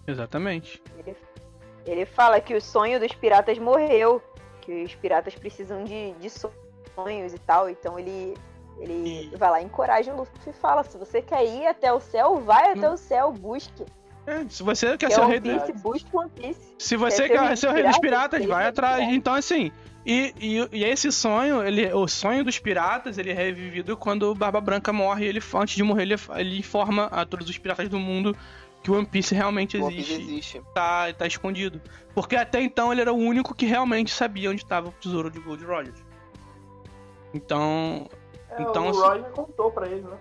Exatamente. Ele, ele fala que o sonho dos piratas morreu, que os piratas precisam de, de sonhos e tal, então ele, ele E- vai lá e encoraja o Luffy e fala, se você quer ir até o céu, vai até Hum. o céu, busque. É, se você quer Quer ser o rei do... Piece, busque One Piece. Se você Quer ser o quer rei ser o dos rei dos piratas? piratas, vai atrás. dos Então, assim, e, e, e esse sonho, ele, o sonho dos piratas, ele é revivido quando o Barba Branca morre. Ele, antes de morrer, ele, ele informa a todos os piratas do mundo que o One Piece realmente One Piece existe. existe. Tá, tá escondido. Porque até então ele era o único que realmente sabia onde estava o tesouro de Gold Roger. Então, É, Então, o assim- Roger contou pra ele, né?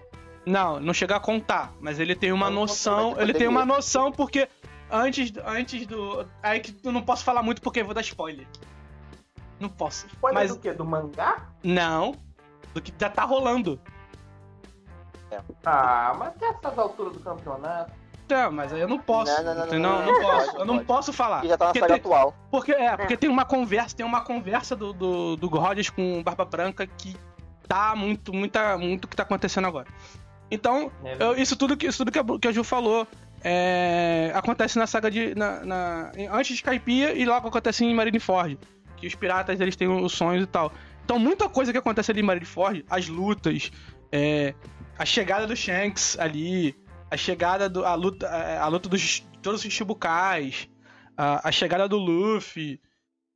Não, não chega a contar, mas ele tem uma Não, noção. conta, Ele tem uma noção porque antes, antes do. Aí que eu não posso falar muito porque eu vou dar spoiler. Não posso. Spoiler Mas do quê? Do mangá? não. Do que já tá rolando. Ah, mas que essas alturas do campeonato? Tempo, mas aí eu não posso. Não, não, não, não, Eu não, não não posso. pode, eu não pode. posso falar. E já tá na Porque saga tem- atual. Porque, é, porque tem uma conversa, tem uma conversa do, do, do Rogers com Barba Branca que tá muito, muita, muito o que tá acontecendo agora. Então, É, eu- isso tudo que, isso tudo que, a, que a Ju falou é, acontece na saga de. Na, na- antes de Caipia e logo acontece em Marineford. Que os piratas eles têm os sonhos e tal. Então, muita coisa que acontece ali em Marineford, as lutas, é, a chegada do Shanks ali, a chegada do. a luta, a, luta dos todos os Shibukais, a, a chegada do Luffy.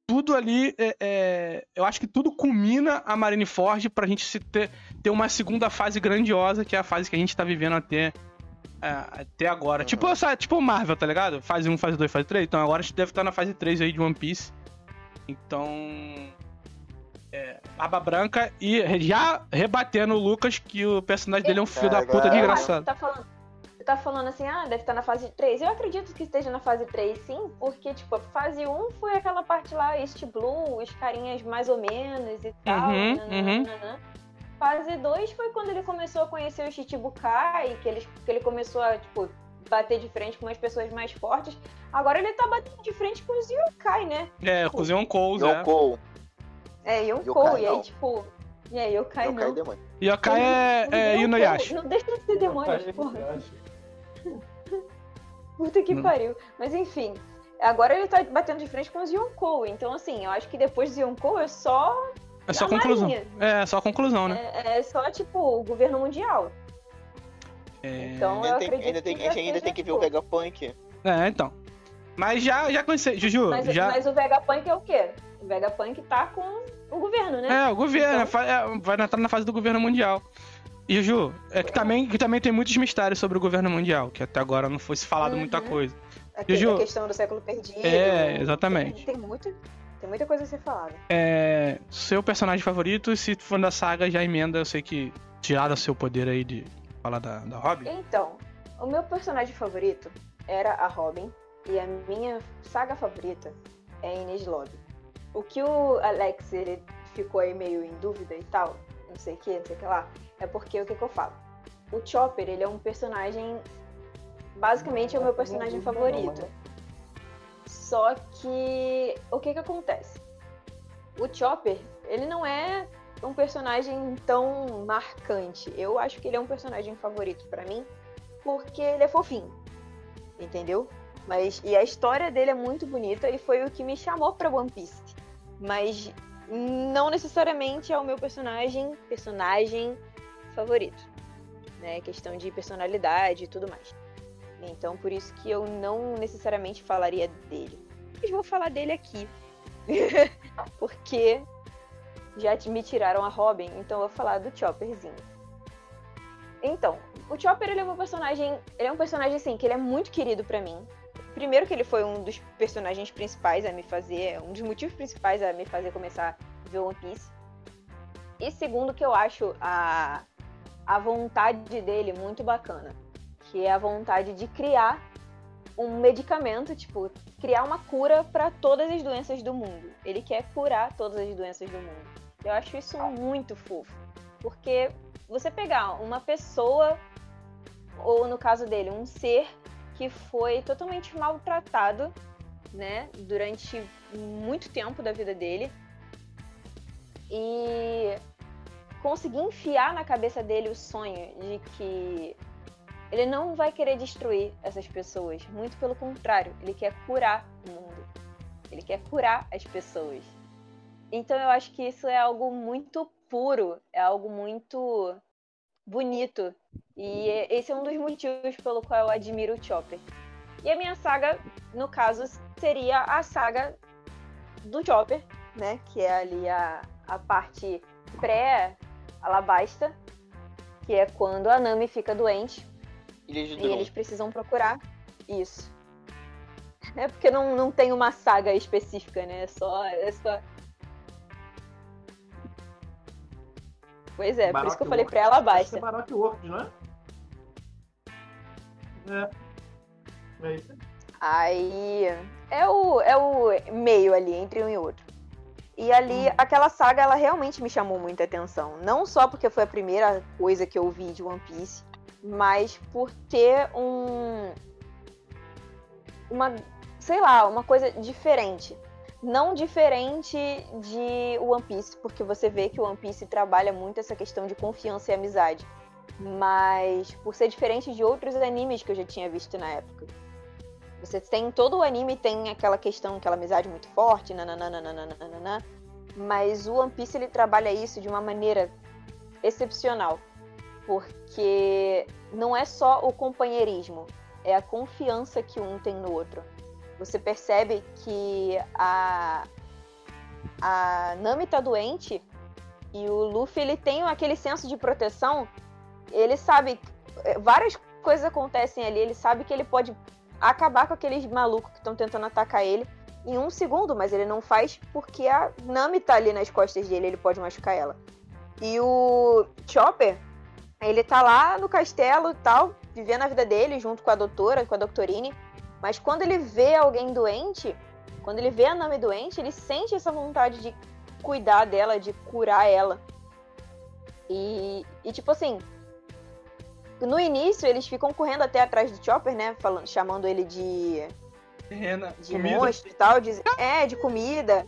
Tudo ali, é, é, eu acho que tudo culmina a Marineford pra gente se ter, ter uma segunda fase grandiosa, que é a fase que a gente tá vivendo até, é, até agora. Uhum. Tipo, essa, tipo Marvel, tá ligado? Fase 1, fase 2, fase 3. Então agora a gente deve estar na fase 3 aí de One Piece. Então. É, Barba Branca e já rebatendo o Lucas que o personagem dele é um filho da puta desgraçado. Tá falando, tá falando assim, ah, deve estar na fase 3. Eu acredito que esteja na fase 3, sim, porque, tipo, a fase 1 foi aquela parte lá, East Blue, os carinhas mais ou menos e tal. Uhum, uhum. Fase 2 foi quando ele começou a conhecer o Chichibukai, que ele, que ele começou a, tipo, bater de frente com umas pessoas mais fortes. Agora ele tá batendo de frente com os Yokai, né? É, com os Yonkous, é. Yonkou. É, Yonkou, Yokai e aí, tipo... E aí, Yokai Yokai não. demônio. Yokai é, Não, é não, Inuyasha. Não deixa de ser demônios, porra. Puta que Não. pariu. Mas enfim, agora ele tá batendo de frente com os Yonkou. Então, assim, eu acho que depois dos Yonkou é só. É só a conclusão. marinha. É, só conclusão, né? É, é só, tipo, o governo mundial. É, Então eu Ainda tem, acredito ainda tem, que a gente ainda tem que ver o tipo, Vegapunk. é, então. Mas já, já conheci. Juju, Mas, já. mas o Vegapunk é o quê? O Vegapunk tá com o governo, né? É, o governo, Então- é, vai entrar na fase do governo mundial. E Juju, é que também, que também tem muitos mistérios sobre o governo mundial, que até agora não foi se falado Uhum. muita coisa. Aqui, Juju. a questão do século perdido. É, exatamente. Tem, tem, muito, tem muita coisa a ser falada. É, seu personagem favorito, se for da saga, já emenda, eu sei que tiraram seu poder aí de falar da, da Robin. Então, o meu personagem favorito era a Robin e a minha saga favorita é a Inês Lobby. O que o Alex ele ficou aí meio em dúvida e tal, não sei o que, não sei o que lá, é porque o que, que eu falo? O Chopper, ele é um personagem. Basicamente é o meu personagem favorito. Só que o que que acontece? O Chopper, ele não é um personagem tão marcante. Eu acho que ele é um personagem favorito pra mim porque ele é fofinho. Entendeu? Mas e a história dele é muito bonita e foi o que me chamou pra One Piece. Mas não necessariamente é o meu personagem, personagem favorito, né? Questão de personalidade e tudo mais. Então por isso que eu não necessariamente falaria dele. Mas vou falar dele aqui. Porque já me tiraram a Robin, então eu vou falar do Chopperzinho. Então, o Chopper ele é um personagem, ele é um personagem assim que ele é muito querido pra mim. Primeiro que ele foi um dos personagens principais a me fazer, um dos motivos principais a me fazer começar a ver One Piece. E segundo que eu acho a a vontade dele muito bacana, que é a vontade de criar um medicamento, tipo, criar uma cura pra todas as doenças do mundo. Ele quer curar todas as doenças do mundo. Eu acho isso muito fofo, porque você pegar uma pessoa ou no caso dele, um ser que foi totalmente maltratado, né, durante muito tempo da vida dele. E conseguir enfiar na cabeça dele o sonho de que ele não vai querer destruir essas pessoas, muito pelo contrário, ele quer curar o mundo. Ele quer curar as pessoas. Então eu acho que isso é algo muito puro, é algo muito bonito. E esse é um dos motivos pelo qual eu admiro o Chopper. E a minha saga, no caso, seria a saga do Chopper, né? Que é ali a, a parte pré-alabasta, que é quando a Nami fica doente de e eles precisam procurar isso. É porque não, não tem uma saga específica, né? É só, é só. Pois é, por isso que eu falei Baroque Acho pré-alabasta. que é Baroque Works, não é? É. É isso aí. Aí é o, é o meio ali, entre um e outro. E ali, aquela saga, ela realmente me chamou muita atenção. Não só porque foi a primeira coisa que eu vi de One Piece, mas por ter um, uma, sei lá, uma coisa diferente. Não diferente de One Piece, porque você vê que o One Piece trabalha muito essa questão de confiança e amizade. Mas por ser diferente de outros animes que eu já tinha visto na época. Você tem todo o anime tem aquela questão, aquela amizade muito forte, nananana, mas o One Piece ele trabalha isso de uma maneira excepcional, porque não é só o companheirismo, é a confiança que um tem no outro. Você percebe que a a Nami tá doente e o Luffy ele tem aquele senso de proteção. Ele sabe várias coisas acontecem ali, ele sabe que ele pode acabar com aqueles malucos que estão tentando atacar ele em um segundo, mas ele não faz porque a Nami tá ali nas costas dele, ele pode machucar ela. E o Chopper, ele tá lá no castelo e tal, vivendo a vida dele junto com a doutora, com a doutorine. Mas quando ele vê alguém doente, quando ele vê a Nami doente, ele sente essa vontade de cuidar dela, de curar ela. E, e tipo assim, no início eles ficam correndo até atrás do Chopper, né? Falando, chamando ele de. Rena, de comida. monstro e tal. De, é, de comida.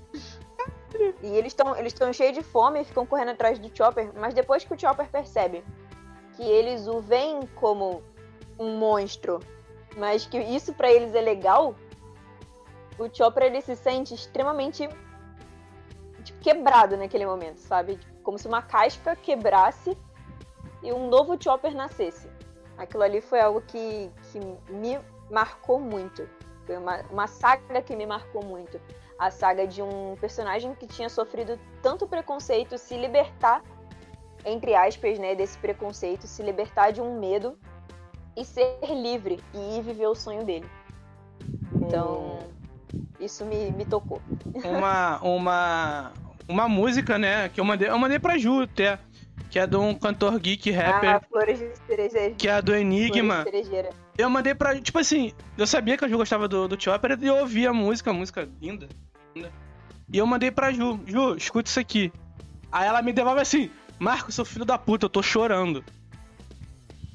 E eles estão eles cheios de fome e ficam correndo atrás do Chopper. Mas depois que o Chopper percebe que eles o veem como um monstro, mas que isso para eles é legal, o Chopper ele se sente extremamente tipo, quebrado naquele momento, sabe? Como se uma casca quebrasse e um novo Chopper nascesse. Aquilo ali foi algo que, que me marcou muito. Foi uma, uma saga que me marcou muito. A saga de um personagem que tinha sofrido tanto preconceito se libertar, entre aspas, né, desse preconceito, se libertar de um medo e ser livre e viver o sonho dele. Então, isso me, me tocou. Uma, uma, uma música, né, que eu mandei, eu mandei pra Ju até que é de um cantor geek rapper. Ah, Flores de Cerejeira. Que é do Enigma. Eu mandei pra. Tipo assim, eu sabia que a Ju gostava do, do Chopper e eu ouvi a música, a música linda, linda. E eu mandei pra Ju, Ju, escuta isso aqui. Aí ela me devolve assim, Marco, seu filho da puta, eu tô chorando.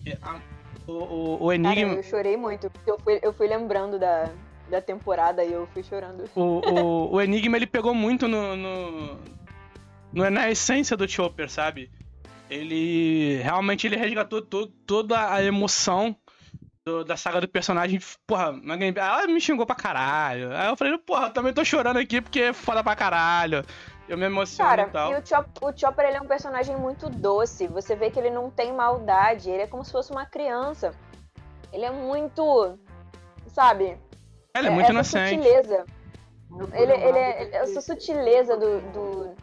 E, a, o, o, o, Enigma. Cara, eu chorei muito, porque eu fui, eu fui lembrando da, da temporada e eu fui chorando. O, o, o Enigma ele pegou muito no, no, no, na essência do Chopper, sabe? ele realmente ele resgatou toda a emoção do, da saga do personagem. Porra, ela me xingou pra caralho. Aí eu falei, porra, eu também tô chorando aqui porque é foda pra caralho. Eu me emociono Cara, e tal. E o, Chop, o Chopper ele é um personagem muito doce. Você vê que ele não tem maldade. Ele é como se fosse uma criança. Ele é muito. Sabe? Ele é, é muito essa inocente. Sutileza. Ele, ele é essa sutileza do, do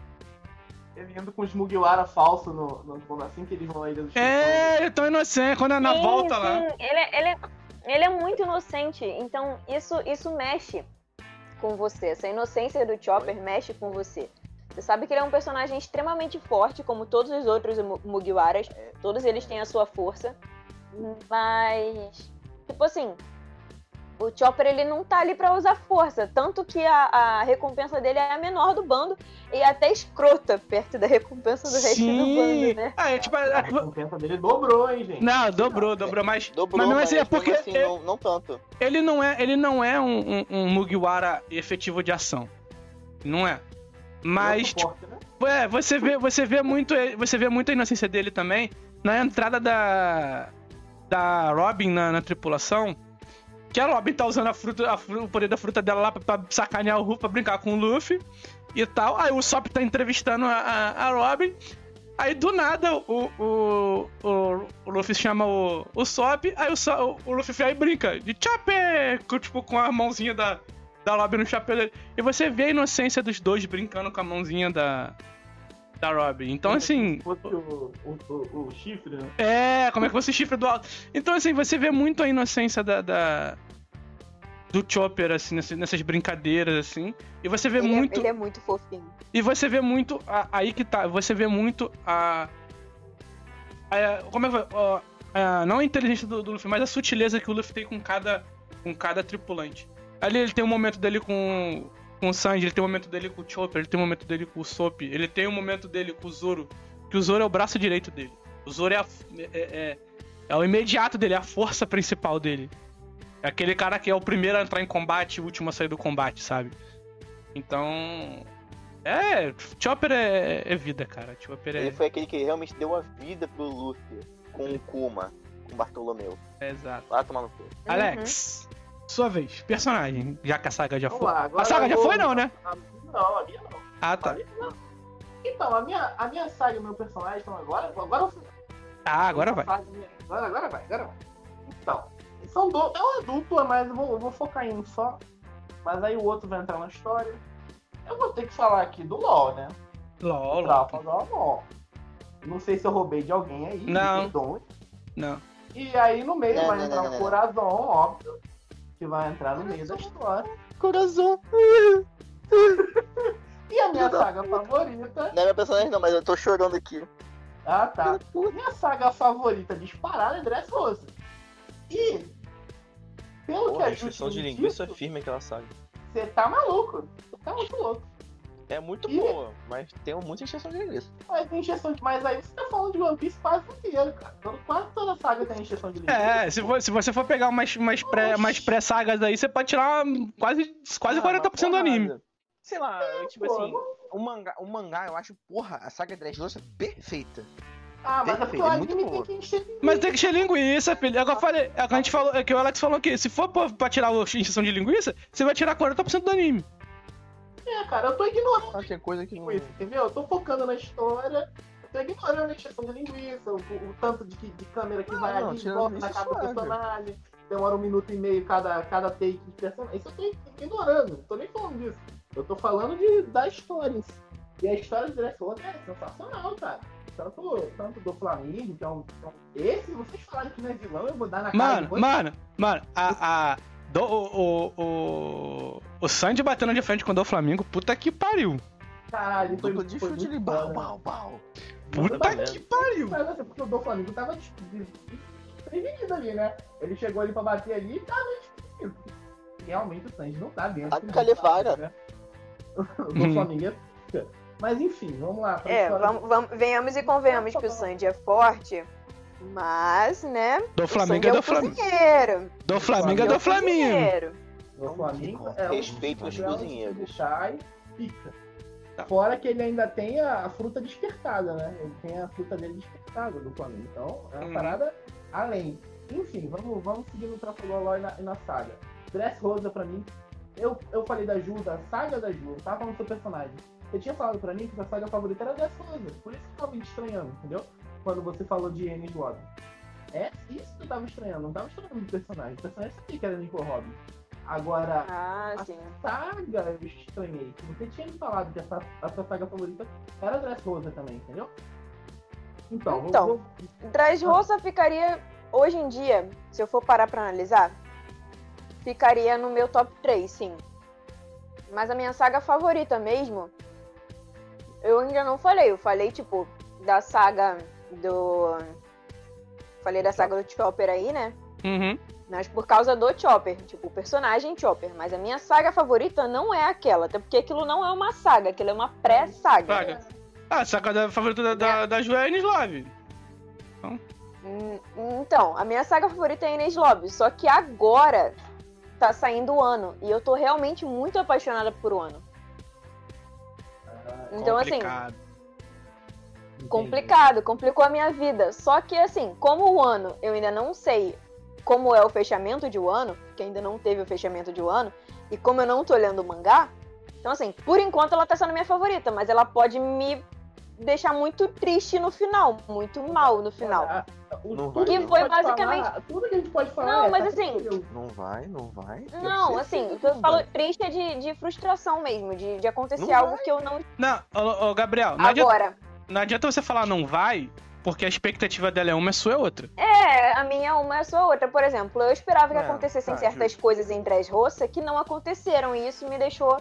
ele anda com os Mugiwara falso no, no, assim que eles vão Ilha É, ele é tão inocente, quando é na sim, volta sim. lá. Ele, é, ele, é, ele é muito inocente, então isso, isso mexe com você. Essa inocência do Chopper mexe com você. Você sabe que ele é um personagem extremamente forte, como todos os outros Mugiwaras. É. Todos eles têm a sua força. Mas, tipo assim, o Chopper ele não tá ali para usar força, tanto que a, a, recompensa dele é a menor do bando e até escrota perto da recompensa do resto do bando, né? Ah, é, tipo, a, a, recompensa dele dobrou, hein, gente? Não, dobrou, dobrou, mas dobrou, mas, mas, mas é porque assim, ele, não, não, tanto. Ele não é, ele não é um, um, um Mugiwara efetivo de ação. Não é. Mas tipo, né? é, você vê, você vê muito, você vê muito a inocência dele também na entrada da da Robin na, na tripulação que a Robin tá usando a fruta, a, o poder da fruta dela lá pra, pra sacanear o Ruff, pra brincar com o Luffy e tal. Aí o Sop tá entrevistando a, a, a Robin. Aí do nada o, o, o, o Luffy chama o, o Sop, aí o, o Luffy vai e brinca de Chopper! Tipo, com a mãozinha da, da Robin no chapéu dele. E você vê a inocência dos dois brincando com a mãozinha da, da Robin. Então, como assim. Como fosse o, o, o, o, chifre, né? É, como é que fosse o chifre do alto. Então, assim, você vê muito a inocência da. da do Chopper, assim, nessas brincadeiras, assim. E você vê ele é, muito. É, ele é muito fofinho. E você vê muito. A, aí que tá. Você vê muito a. a como é que a, Não a inteligência do, do Luffy, mas a sutileza que o Luffy tem com cada, com cada tripulante. Ali ele tem um momento dele com com o Sanji, ele tem um momento dele com o Chopper, ele tem um momento dele com o Sop, ele tem um momento dele com o Zoro, que o Zoro é o braço direito dele. O Zoro é, a, é, é, é o imediato dele, é a força principal dele. É aquele cara que é o primeiro a entrar em combate e o último a sair do combate, sabe? Então. É, Chopper é, é vida, cara. Chopper é. Ele foi aquele que realmente deu a vida pro Luffy com o Kuma, com o Bartolomeu. exato. Lá tomar no cu. Alex, sua vez, personagem. Já que a saga já Vamos foi. lá, a saga já vou- foi, não, né? A- Não, a minha não. Ah, tá. A minha não. Então, a minha, a minha saga e o meu personagem, então agora, agora eu Ah, agora vai. Agora, agora vai, agora vai. Então, são do, é uma dupla, mas eu vou, eu vou focar em um só. Mas aí o outro vai entrar na história. Eu vou ter que falar aqui do LOL, né? LOL, LOL. Não sei se eu roubei de alguém aí. Não. Não. E aí no meio Não, vai não, entrar não, o não, não. Corazon, óbvio. Que vai entrar no meio da história. Coração. E a minha saga favorita. Não é meu personagem não, mas eu tô chorando aqui. Ah, tá. Minha saga favorita disparada é Dressrosa. E. Pelo que Porra, a a Justi extensão de linguiça disse, firme aquela saga. Você tá maluco. Você tá muito louco. É muito E- boa, mas tem muita extensão de linguiça. Mas tem injeção de. Mas aí você tá falando de One Piece quase inteiro, cara. Quase toda saga tem injeção de linguiça. É, se, for- se você for pegar umas, umas, pré, umas pré-sagas aí, você pode tirar quase, quase Ah, 40% do anime. Sei lá, eu, tipo Pô, assim, o mangá, o mangá, eu acho, porra, a saga Dressrosa perfeita. Ah, mas é porque perfeito, o é anime tem que encher de Mas tem que encher linguiça, filho. É o que eu falei. É o que a gente falou. É que o Alex falou que se for pra, pra tirar a injeção de linguiça, você vai tirar 40% do anime. É, cara, eu tô ignorando Ah, coisa que não. isso, entendeu? Eu tô focando na história, eu tô ignorando a injeção de linguiça, o, o tanto de, de câmera que Não, vai não, ali, volta na cada suave. personagem, demora um minuto e meio cada, cada take de personagem. Isso eu tô ignorando, não tô nem falando disso. Eu tô falando de, da história em si. E a história de Dressrosa é sensacional, cara. Tanto, tanto do Flamengo, que é um, é Esse, vocês falaram que não é vilão, eu vou dar na cara Mano, mano, mano, a. a do, o, o, o, o Sandy batendo de frente com o do Flamengo, puta que pariu. Caralho, foi, Dupla de foi chute muito de bau, foda. bau, bau. Puta que pariu. Mas porque o do Flamengo tava des- desprevenido ali, né? Ele chegou ali pra bater ali e tava desprevenido. Realmente o Sanji não tá dentro. Tá com Califara. né? O do Uhum. Flamengo é. Mas enfim, vamos lá. pra É, vamos, vamos- venhamos e convenhamos que o Sandy é forte, mas, né? Do o Flamengo é é do o Flamengo. Do Flamengo é do o Flamengo. cozinheiro. O Flamengo é Respeito um os é um cozinheiros. Chai, pica. Tá. Fora que ele ainda tem a, a fruta despertada, né? Ele tem a fruta dele despertada do Flamengo. Então, é uma Uhum. parada além. Enfim, vamos, vamos seguir no Trafalgar e na, na saga. Dress Rosa, pra mim, eu, eu falei da Ju, da saga da Ju, eu tava falando do seu personagem. Você tinha falado pra mim que a sua saga favorita era Dress Rosa. Por isso que eu tava me estranhando, entendeu? Quando você falou de Ennis Lobby. É isso que eu tava estranhando, não tava estranhando do personagem. O personagem sabia que era Nico Robin. Agora, Ah, a sim. saga eu estranhei. Você tinha me falado que essa, a sua saga favorita era Dress Rosa também, entendeu? Então, vou- Então. vou, Dressrosa ficaria, hoje em dia, se eu for parar pra analisar, ficaria no meu top 3, sim. Mas a minha saga favorita mesmo, eu ainda não falei. Eu falei, tipo, da saga do. Falei da saga do Chopper aí, né? Uhum. Mas por causa do Chopper, tipo, o personagem Chopper. Mas a minha saga favorita não é aquela, até porque aquilo não é uma saga, aquilo é uma pré-saga. Saga. Ah, a saga da favorita da, da, da Ju é Ennis Love. Hum, Então, a minha saga favorita é Inês Lobby, só que agora tá saindo o ano e eu tô realmente muito apaixonada por o ano. Então, assim, Complicado. entendi. Complicado, complicou a minha vida. Só que, assim, como o ano eu ainda não sei como é o fechamento de um ano, que ainda não teve o fechamento de um ano, e como eu não tô olhando o mangá, então, assim, por enquanto ela tá sendo minha favorita, mas ela pode me deixar muito triste no final, muito mal no final. Ah, o- Não tudo vai, que não. foi basicamente- basicamente. tudo que a gente pode falar. Não, é, mas tá assim. Não vai, não vai. Não, assim, o que eu falo vai. triste é de, de frustração mesmo, de, de acontecer Não algo vai. que eu não. Não, ô, ô, Gabriel, não adianta, Agora, não adianta você falar não vai, porque a expectativa dela é uma a sua é outra. é, a minha uma é só outra. Por exemplo, eu esperava que É, acontecessem tá, certas justo. coisas em Dressrosa que não aconteceram, e isso me deixou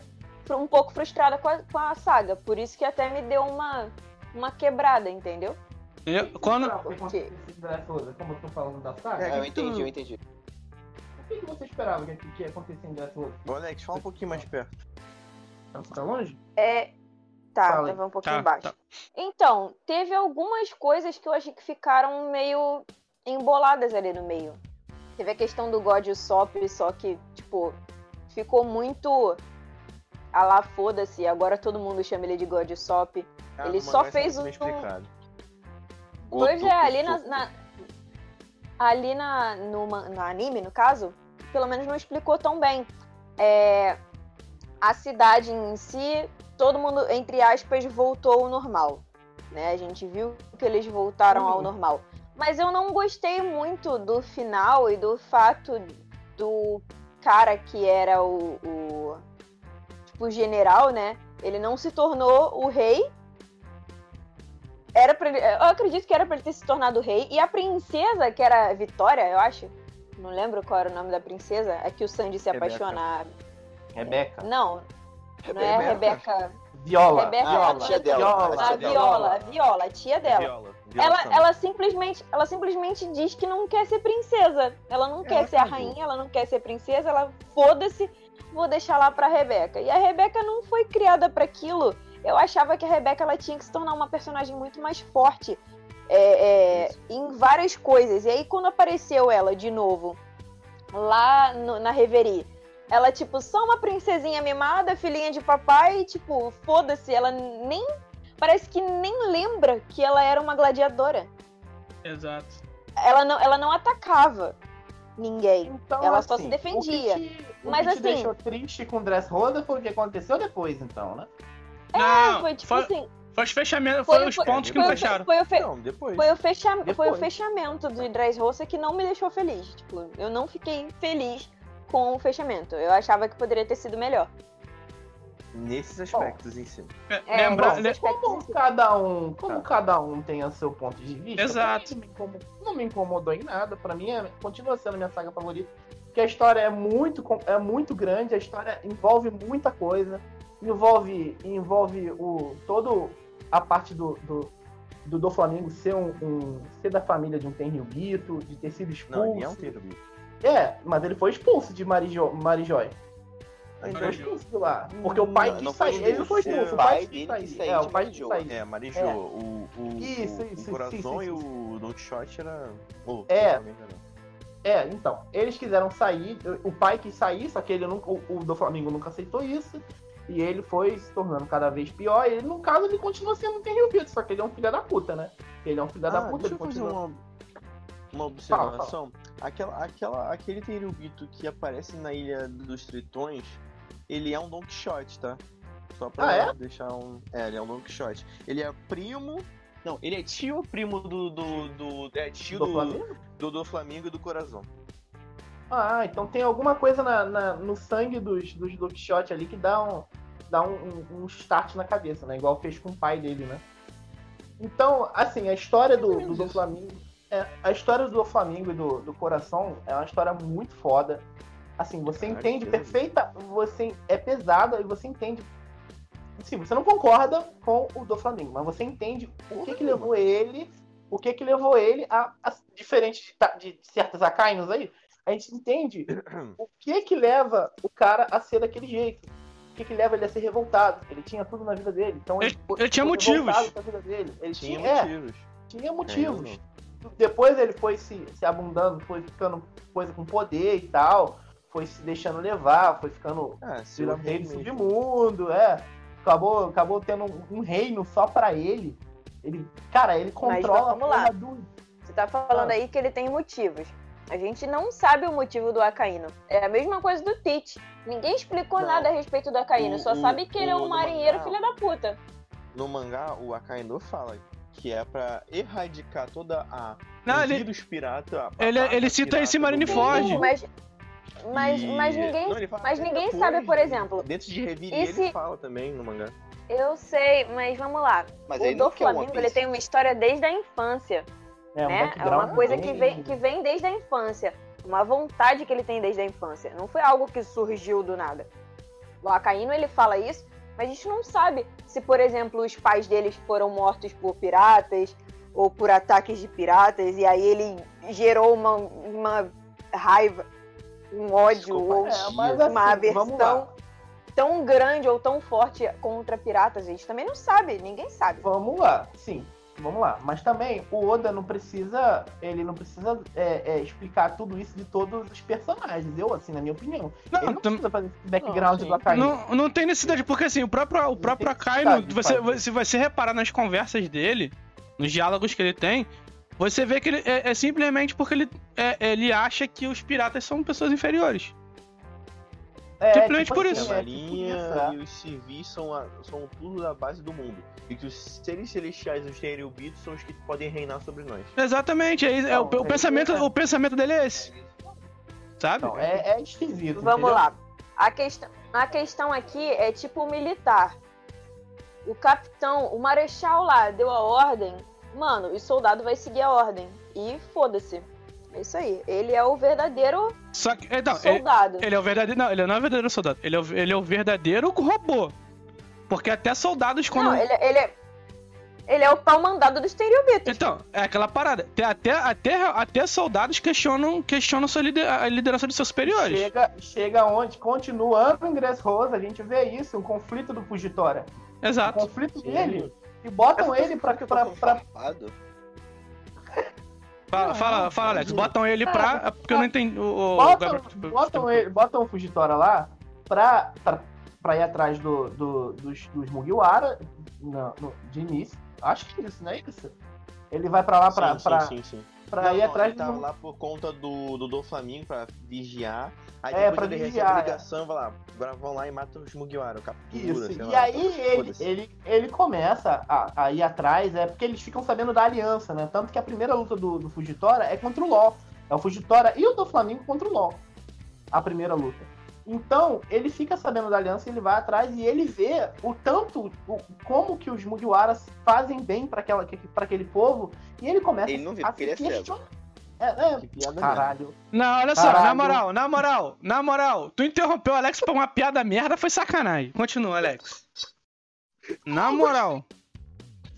um pouco frustrada com a, com a saga. Por isso que até me deu uma, uma quebrada, entendeu? Entendeu? Quando, Por que você esperava que acontecesse Como eu tô falando da saga, É, É, eu entendi, eu entendi. o que, você esperava que, acontecer em Dress Rosa? Ô, Alex, fala um pouquinho mais perto. Tá, tá longe? É. Tá, Fala tava um pouquinho Tá, baixo. tá. Então, teve algumas coisas que eu achei que ficaram meio emboladas ali no meio. Teve a questão do God Sop, só que, tipo, ficou muito. A lá, foda-se, agora todo mundo chama ele de God Sop. Ah, Ele só mangá fez é um- explicado. Pois é, ali na, na- ali na, no, no anime, no caso, pelo menos não explicou tão bem. É, a cidade em si, todo mundo, entre aspas, voltou ao normal. Né? A gente viu que eles voltaram ao Uhum. normal. Mas eu não gostei muito do final e do fato do cara que era o, o tipo, o general, né? Ele não se tornou o rei. Era pra eu acredito que era pra ele ter se tornado rei. E a princesa, que era Vitória, eu acho. Não lembro qual era o nome da princesa. É que o Sandy se Rebeca. apaixona. Rebeca. Não, não é a Rebeca. Viola. Rebeca Ah, a a tia dela. Viola. a. Viola, a Viola, a tia dela. Viola. Viola Ela, ela simplesmente, ela simplesmente diz que não quer ser princesa. Ela não quer ser a rainha, ela não quer ser princesa, ela foda-se, vou deixar lá pra Rebeca. E a Rebeca não foi criada pra aquilo. Eu achava que a Rebeca ela tinha que se tornar uma personagem muito mais forte é, é, em várias coisas. E aí quando apareceu ela de novo lá no- na Reverie, ela tipo só uma princesinha mimada, filhinha de papai, e, tipo foda-se, ela nem parece que nem lembra que ela era uma gladiadora Exato. ela não, ela não atacava ninguém. Então, Ela só assim, se defendia. O que te, o Mas, que te assim- deixou triste com Dressrosa foi o que aconteceu depois, então, né? Não, É, foi tipo foi, assim. foi os fechamentos, Foi, foi os pontos que foi não o fe- fecharam. Foi o, fe- Não, depois. foi o, fecha, foi o Depois. fechamento do Dressrosa que não me deixou feliz. Tipo, eu não fiquei feliz com o fechamento. Eu achava que poderia ter sido melhor. Nesses aspectos em si. É, É, lembra- bom, le- aspectos Como cada um, como Tá. cada um tem o seu ponto de vista, Exato. Não me, incomodou, não me incomodou em nada. Pra mim, é, continua sendo a minha saga favorita. Porque a história é muito, é muito grande, a história envolve muita coisa. Envolve, envolve o, todo a parte do, do, do, do Flamengo ser, um, um- ser da família de um Tenryubito, de ter sido expulso. Não, ele é um. É, mas ele foi expulso de Marijo, Marijói. Ele foi expulso de lá. Porque o pai Não, quis não sair. Ele não foi expulso, é o pai dele sair. quis sair É, o pai quis sair. É, Marijô. É. O, o, Isso, o, isso, o Corazon sim, sim, e o Don Quixote era. Oh, É. não. É, então, eles quiseram sair, o pai quis sair, só que ele nunca, o, o do Flamengo nunca aceitou isso. E ele foi se tornando cada vez pior. E ele, no caso, ele continua sendo um Tenryubito, só que ele é um filho da puta, né? Ele é um filho da Ah, puta, deixa ele eu fazer continua. uma, uma observação. Aquela, aquela, aquele Tenryubito que aparece na Ilha dos Tritões, ele é um Don Quixote, tá? Só pra Ah, é? deixar um... É, ele é um Don Quixote. Ele é primo... Não, ele é tio primo do... do, do é tio Do do, Flamengo? do, do Flamengo e do Corazon. Ah, então tem alguma coisa na, na- no sangue dos, dos Don Quixote ali que dá um, dá um, um, um start na cabeça, né? Igual fez com o pai dele, né? Então, assim, a história do, do, do Flamengo. É, a história do Flamengo e do, do Coração é uma história muito foda. Assim, você Caraca, entende perfeita. Você é pesada e você entende. Sim, você não concorda com o do Flamengo, mas você entende o que, que levou ele. O que que levou ele a, a diferente de, de certos Akainos aí, a gente entende o que que leva o cara a ser daquele jeito. O que que leva ele a ser revoltado. Ele tinha tudo na vida dele. Então Ele- foi- ele tinha motivos. revoltado com a vida dele. Ele Tinha tinha, é, motivos. tinha motivos. É, Depois ele foi se, se abundando, foi ficando coisa com poder e tal. Foi se deixando levar, foi ficando Ah, se o virando rei do submundo, é. Acabou, acabou tendo um, um reino só pra ele. Ele, cara, ele controla vamos a lá. do, Você tá falando Ah. aí que ele tem motivos. A gente não sabe o motivo do Acaíno. É a mesma coisa do Tite. Ninguém explicou Não. nada a respeito do Acaíno, O- só o- sabe que ele é o um marinheiro mangá- filho da puta. No mangá, o Akainu fala que é pra erradicar toda a... Não, ele- vírus pirata. a ele- barra ele cita pirata esse Marineford. Mas, mas, E- mas ninguém. Não, fala mas ninguém depois, sabe, por exemplo, Dentro de Revire esse- ele fala também no mangá. Eu sei, mas vamos lá. Mas o do One Flamengo, ele tem uma história desde a infância. É, um né? É background uma coisa que bem- vem, que vem desde a infância. Uma vontade que ele tem desde a infância. Não foi algo que surgiu do nada. O Acaíno, ele fala isso, mas a gente não sabe se, por exemplo, os pais deles foram mortos por piratas ou por ataques de piratas, e aí ele gerou uma, uma raiva, um ódio ou É, uma assim, aversão tão grande ou tão forte contra piratas. A gente também não sabe, ninguém sabe. Vamos lá, sim. Vamos lá. Mas também o Oda não precisa, ele não precisa é, é, explicar tudo isso de todos os personagens. Eu, assim, na minha opinião. Não, ele não tam- precisa fazer esse background Não, do Akainu. Não, não tem necessidade, porque assim, o próprio, o próprio Akainu, você, se você reparar nas conversas dele, nos diálogos que ele tem, você vê que ele é, é simplesmente porque ele, é- ele acha que os piratas são pessoas inferiores. É, simplesmente por assim, isso. a é, tipo marinha isso, é. e os civis são, a- são tudo da base do mundo. E que os seres celestiais e os Tenryubitos são os que podem reinar sobre nós. Exatamente, é, isso, é o, o é- pensamento, é. o pensamento dele é esse. Sabe? É, é esquisito. Vamos entendeu? lá. A questão, a questão aqui é tipo militar. O capitão, o marechal lá deu a ordem. Mano, o soldado vai seguir a ordem. E foda-se. É isso aí. Ele é o verdadeiro Só que. Então, ele, soldado. ele é o verdadeiro. Não, ele não é o verdadeiro soldado. Ele é o, ele é o verdadeiro robô. Porque até soldados quando. Não, ele, ele é. Ele é o pau mandado dos Tenryubitos. Então, é aquela parada. Até, até, até soldados questionam, questionam sua lider- a liderança de seus superiores. Chega, chega onde, continuando em Dressrosa, a gente vê isso, um conflito do Fugitória. O Exato. conflito Sim. dele. E botam ele pra, pra, pra, Fala, fala, fala, Alex. Botam ele pra. é Porque eu não entendi. O, botam, Gabriel- tipo, botam, ele, botam o Fugitória lá pra, pra, pra ir atrás do, do, dos, dos Mugiwara no, no- de início. Acho que é isso, não é isso? Ele vai pra lá sim, sim, sim. pra Não, ir não, atrás ele tava do. lá por conta do, do Doflamingo pra vigiar. Aí É, depois ele recebe vigiar, a é. ligação e vai lá. Agora vão lá e matam os Mugiwara, captura, Isso, e lá. aí ele, ele, ele começa a, a ir atrás, é porque eles ficam sabendo da aliança, né? Tanto que a primeira luta do, do Fugitória é contra o LoL. É o Fugitória e o do Flamengo contra o LoL. A primeira luta. Então, ele fica sabendo da aliança, ele vai atrás e ele vê o tanto, o, como que os Mugiwaras fazem bem para aquele povo, e ele começa Ele não vê, a é se questionar. É, é, Que piada caralho. Não, olha só, Caralho. na moral, na moral, na moral. Tu interrompeu o Alex pra uma piada merda, foi sacanagem. Continua, Alex. Na moral.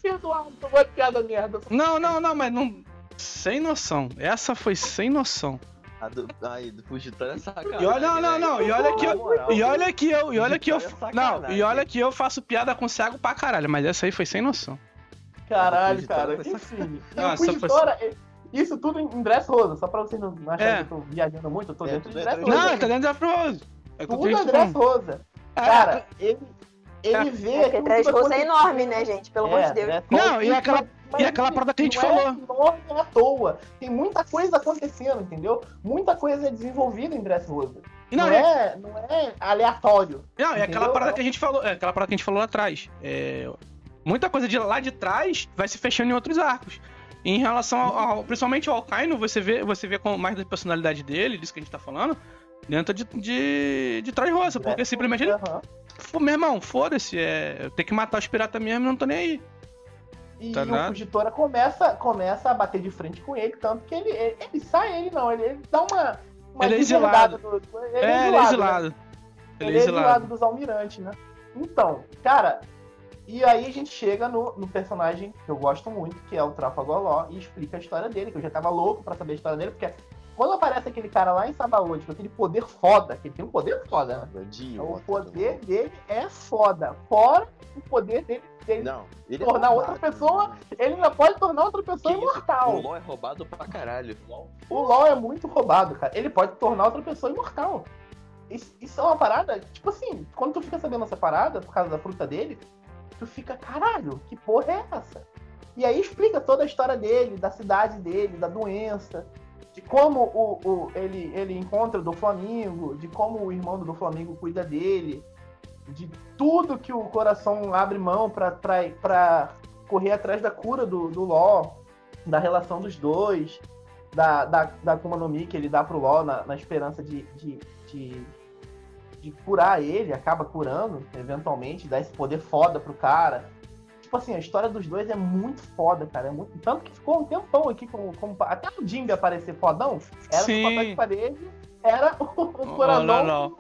Perdoado, de piada merda. Não, não, não, mas não. Sem noção. Essa foi sem noção. A do, ai, do Fugitório é sacanagem. E olha, não, não, não. E olha que eu. moral. E olha que eu. E olha que eu. Fugitório é Não, e olha que eu faço piada com cego pra caralho, mas essa aí foi sem noção. Caralho, Fugitória cara. E Ah, o só foi- Fugitória, isso tudo em Dress Rosa, só pra vocês não acharem É. que eu tô viajando muito, eu tô É, dentro de tudo Dress Rosa. Não, tá dentro da Frozen. É o que eu Tudo tô é Dress falando. Rosa. É, Cara, ele, ele É. vê. É porque Três Rosa é enorme, né, gente? Pelo amor de Deus. Dress Não, Rosa, e aquela- mas e aquela parada que a gente não falou. É enorme à toa. Tem muita coisa acontecendo, entendeu? Muita coisa é desenvolvida em Dress Rosa. E Não, Não, é, é, não é aleatório. não, é aquela entendeu? parada que a gente falou. É aquela parada que a gente falou lá atrás. É, muita coisa de lá de trás vai se fechando em outros arcos. Em relação ao, ao- principalmente ao Alcaino, você vê, você vê com mais da personalidade dele, disso que a gente tá falando, dentro de, de, de Trás Rosa, porque simplesmente ele. Pô, meu irmão, foda-se, é, eu tenho que matar os piratas mesmo não tô nem aí. E Tá o? Fugitora começa, começa a bater de frente com ele, tanto que ele, ele, ele sai, ele não, ele, ele dá uma. uma Ele é exilado. do- ele É, ele é né? exilado. Ele é exilado dos almirantes, né? Então, cara, e aí a gente chega no, no personagem que eu gosto muito, que é o Trafalgar e explica a história dele, que eu já tava louco pra saber a história dele, porque quando aparece aquele cara lá em Sabaody, com aquele poder foda, que ele tem um poder foda, né? O poder dele é foda. Fora o poder dele, dele Não, ele tornar é outra roubado, pessoa né? ele ainda pode tornar outra pessoa Que isso? imortal. O LoL é roubado pra caralho. O LoL é muito roubado, cara. Ele pode tornar outra pessoa imortal. Isso, isso é uma parada, tipo assim, quando tu fica sabendo essa parada, por causa da fruta dele, tu fica, caralho, que porra é essa? E aí explica toda a história dele, da cidade dele, da doença, de como o, o- ele, ele encontra do Flamengo, de como o irmão do Flamengo cuida dele, de tudo que o coração abre mão pra correr atrás da cura do, do LoL, da relação dos dois, da, da, da Akuma no Mi que ele dá pro LoL na, na esperança de, de, de, de curar ele, acaba curando, eventualmente, dá esse poder foda pro cara. Tipo assim, a história dos dois é muito foda, cara. É muito... Tanto que ficou um tempão aqui, como, como... até o Jimby aparecer fodão, era Sim. no papel de parede, era o, o Oh, coração. não, não.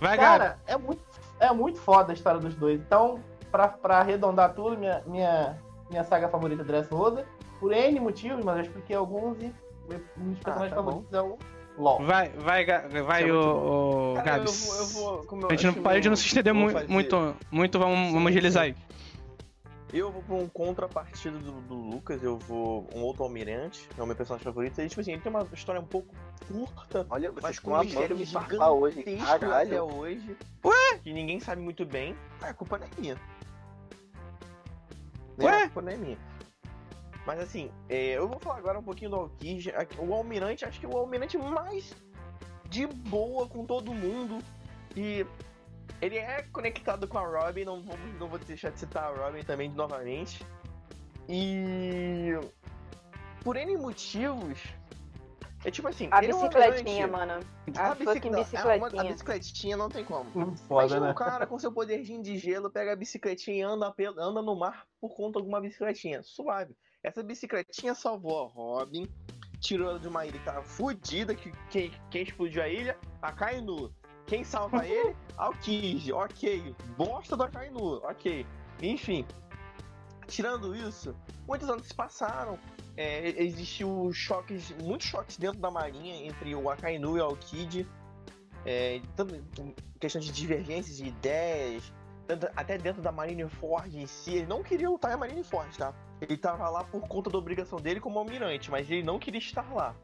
Vai, Gabi. Cara, é muito, é muito foda a história dos dois. Então, pra, pra arredondar tudo, minha, minha, minha saga favorita é Dress Rosa, por N motivos, mas eu expliquei alguns e um dos personagens tá favoritos é o LOL. Vai, vai, vai, é o, o Cara, eu Gabs. vou, eu vou, como eu A gente não pode não eu se estender vou mu- fazer- muito, muito, vamos, Sim, vamos agilizar aí. Eu vou pra um contrapartido do, do Lucas, eu vou um outro almirante, é o meu personagem favorito. Ele, tipo assim, ele tem uma história um pouco curta, Olha, mas vocês com um mistério me hoje. até Caralho. hoje. Ué? Que ninguém sabe muito bem. Ah, a culpa não é minha. Ué? A culpa não é minha. Mas assim, é, eu vou falar agora um pouquinho do Alkid. O Almirante, acho que é o Almirante mais de boa com todo mundo. E ele é conectado com a Robin, não vou, não vou deixar de citar a Robin também novamente. E por N motivos. É tipo assim, A é bicicletinha, mano. a A fucking bicic- não, é uma- A bicicletinha. bicicletinha não tem como. Foda, Imagina né? um cara com seu poderzinho de gelo, pega a bicicletinha e anda, anda no mar por conta de uma bicicletinha. Suave. Essa bicicletinha salvou a Robin, tirou ela de uma ilha que tava fodida, que quem, quem explodiu a ilha? A Kainu. Quem salva ele? Alkid. Ok. Bosta do Akainu. Ok. Enfim. Tirando isso, muitos anos se passaram. É, existiu choques, muitos choques dentro da marinha entre o Akainu e o Alkid. É, tanto questão de divergências de ideias, tanto- até dentro da Marineford em si. Ele não queria lutar em Marineford, tá? Ele tava lá por conta da obrigação dele como almirante, mas ele não queria estar lá.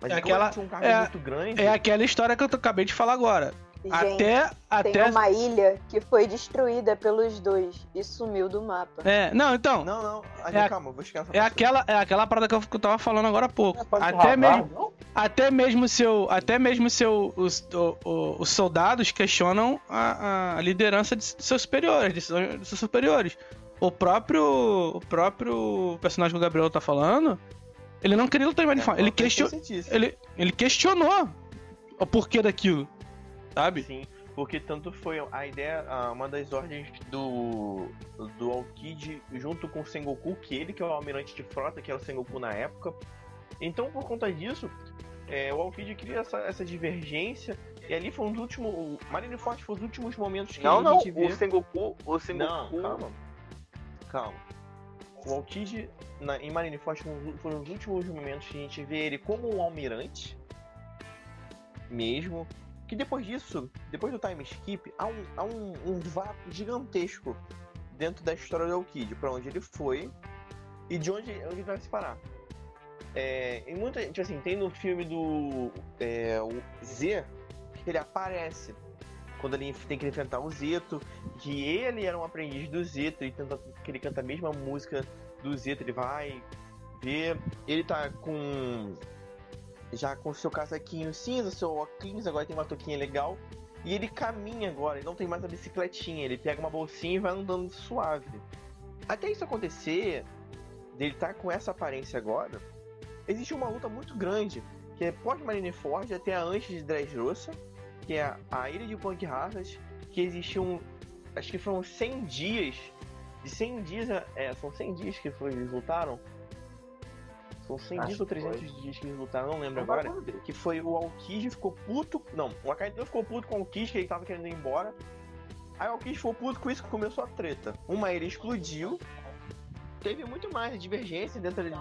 Mas É aquela- tinha um cargo é- muito grande. É aquela história que eu acabei de falar agora. Gente, até. tem Até. uma ilha que foi destruída pelos dois e sumiu do mapa. É, não, então. Não, não, a É calma, vou chegar É aquela, é aquela parada que eu, que eu tava falando agora há pouco. Pode Até mesmo, não? até mesmo seu, até mesmo seu, os, o- o- os soldados questionam a, a liderança de seus superiores, de seus, de seus superiores. O próprio, o próprio personagem que o Gabriel tá falando, ele não queria lutar em Marineford. É, ele, question, ele, ele questionou o porquê daquilo, sabe? Sim, porque tanto foi a ideia, uma das ordens do do Aokiji junto com o Sengoku, que ele que é o almirante de frota, que era o Sengoku na época. Então, por conta disso, é, o Aokiji cria essa, essa divergência e ali foi um dos últimos, o Marineford foi os últimos momentos que Não, a não, gente vê. o Sengoku, o Sengoku. Não, calma. Calma. O Aokiji na, em Marineford foram, foram os últimos momentos que a gente vê ele como um almirante. Mesmo. Que depois disso, depois do time skip, há um, há um, um vácuo gigantesco dentro da história do Aokiji, pra onde ele foi e de onde, onde ele vai se parar. É, em muita, tipo assim, tem no filme do é, o Z que ele aparece quando ele tem que enfrentar o Zeto, que ele era um aprendiz do Zeto, ele tenta, que ele canta a mesma música do Zeto, ele vai ver, ele tá com já com seu casaquinho cinza, seu óculos, agora tem uma touquinha legal, e ele caminha agora, ele não tem mais a bicicletinha, ele pega uma bolsinha e vai andando suave. Até isso acontecer, dele estar com essa aparência agora, existe uma luta muito grande, que é pós-Marineford até a antes de Dressrosa, que é a ilha de Punk Hazard, que existiam, acho que foram 100 dias, de 100 dias, é, são 100 dias que foi, eles lutaram, são 100 Acho dias ou que 300 dias que eles lutaram, não lembro Não vai agora, que foi o Aokiji ficou puto, não, o Akainu ficou puto com o Aokiji, que ele tava querendo ir embora, aí o Aokiji ficou puto com isso que começou a treta, uma ilha explodiu, teve muito mais divergência dentro dele.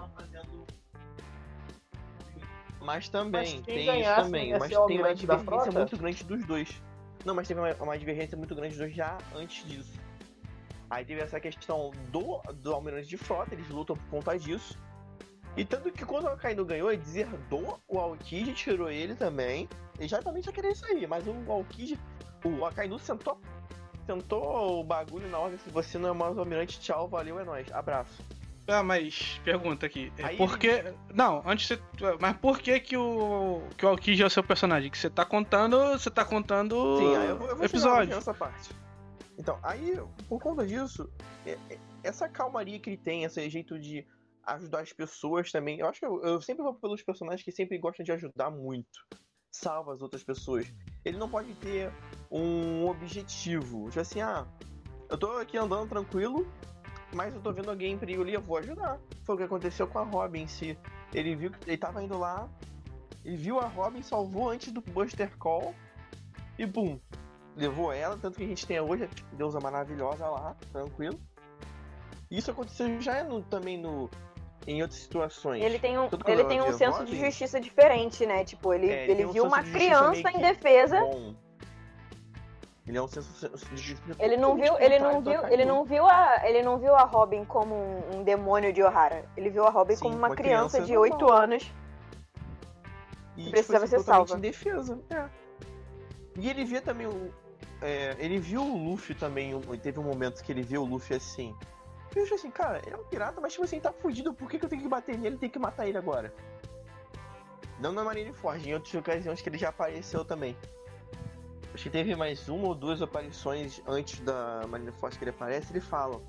Mas também, Mas tem ganhasse isso também. Mas tem uma divergência muito grande dos dois. Não, mas teve uma, uma divergência muito grande dos dois já antes disso. Aí teve essa questão do, do almirante de frota, eles lutam por conta disso. E tanto que quando o Akainu ganhou, ele deserdou o Aokiji, tirou ele também. Ele já também já queria sair, mas o Aokiji, o Akainu sentou, sentou o bagulho na ordem, se você não é mais almirante, tchau, valeu, é nóis, abraço. Ah, mas pergunta aqui. É Aí por que. Não, antes você. Mas por que que o. que o Aokiji é o seu personagem? Que você tá contando. Você tá contando. Sim, eu vou, eu vou episódio. nessa parte. Então, aí, por conta disso, é- é- essa calmaria que ele tem, esse jeito de ajudar as pessoas também. Eu acho que eu, eu sempre vou pelos personagens que sempre gostam de ajudar muito. Salva as outras pessoas. Ele não pode ter um objetivo. Tipo assim, ah, eu tô aqui andando tranquilo, mas eu tô vendo alguém em perigo ali, eu vou ajudar. Foi o que aconteceu com a Robin em si. Ele viu que ele tava indo lá, ele viu a Robin, salvou antes do Buster Call e bum, levou ela, tanto que a gente tem hoje a deusa maravilhosa lá, tranquilo. Isso aconteceu já no- também no em outras situações. Ele tem um, ele tem um senso de justiça diferente, né? Tipo, ele, É, ele ele um viu uma criança meio em que defesa Bom. Ele é um senso. Ele não viu, ele não viu, ele não viu a, ele não viu a Robin como um, um demônio de Ohara. Ele viu a Robin Sim, como uma, uma criança, criança de 8 anos. E, Precisava tipo, assim, ser salva. indefesa. É. E ele via também o. é, ele viu o Luffy também. Teve um momento que ele viu o Luffy assim. Eu achei assim, cara, ele é um pirata, mas tipo assim, tá fugido, por que, que eu tenho que bater nele e tenho que matar ele agora? Não na Marineford, em outras ocasiões que ele já apareceu também. Acho que teve mais uma ou duas aparições antes da Marineford que ele aparece, ele fala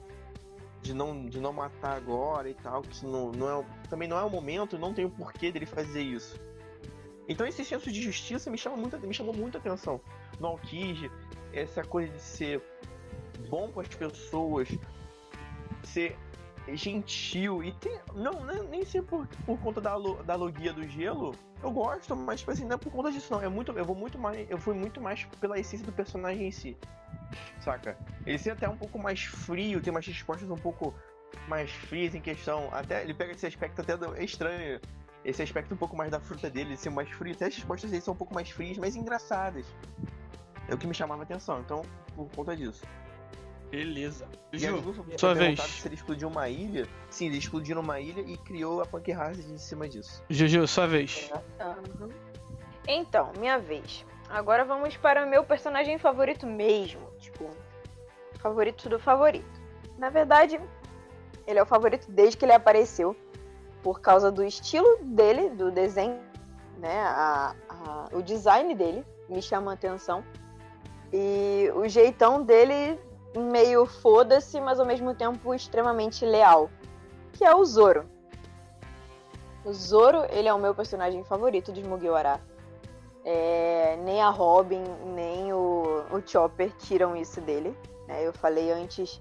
de não, de não matar agora e tal, que não, não é, também não é o momento, não tem o porquê dele fazer isso. Então esse senso de justiça me chama muito, me chamou muito atenção. No Aokiji, essa coisa de ser bom com as pessoas, ser gentil e ter. Não, né, nem ser por, por conta da, da logia do gelo. Eu gosto, mas tipo assim, não é por conta disso não. É muito, eu vou muito mais. Eu fui muito mais pela essência do personagem em si. Saca? Ele ser até um pouco mais frio, tem umas respostas um pouco mais frias em questão. Até ele pega esse aspecto até do, é estranho. Esse aspecto um pouco mais da fruta dele, de ser mais frio. Até as respostas dele são um pouco mais frias, mas engraçadas. É o que me chamava a atenção, então, por conta disso. Beleza. Ju, sua vez. se ele explodiu uma ilha. Sim, ele explodiu uma ilha e criou a Punk Hazard em cima disso. Juju, sua vez. Então, minha vez. Agora vamos para o meu personagem favorito mesmo. Tipo, favorito do favorito. Na verdade, ele é o favorito desde que ele apareceu. Por causa do estilo dele, do desenho, né? A, a- o design dele me chama a atenção. E o jeitão dele meio foda-se, mas ao mesmo tempo extremamente leal. Que é o Zoro. O Zoro, ele é o meu personagem favorito de Mugiwara. É, nem a Robin, nem o, o Chopper tiram isso dele. né? Eu falei antes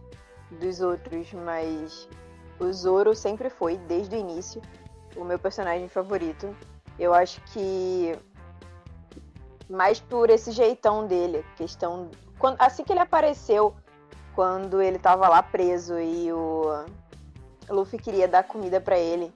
dos outros, mas o Zoro sempre foi, desde o início, o meu personagem favorito. Eu acho que mais por esse jeitão dele, questão quando, assim que ele apareceu, quando ele tava lá preso e o Luffy queria dar comida pra ele.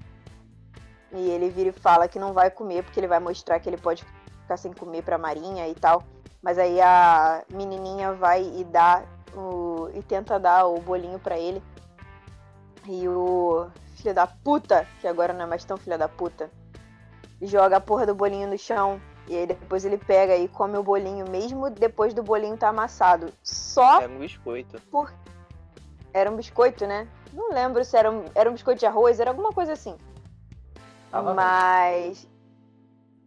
E ele vira e fala que não vai comer porque ele vai mostrar que ele pode ficar sem comer pra marinha e tal. Mas aí a menininha vai e dá o e tenta dar o bolinho pra ele. E o filho da puta, que agora não é mais tão filho da puta, joga a porra do bolinho no chão. E aí depois ele pega e come o bolinho, mesmo depois do bolinho tá amassado. Só É um biscoito. por. Era um biscoito, né? Não lembro se era um, era um biscoito de arroz, era alguma coisa assim. Tava Mas.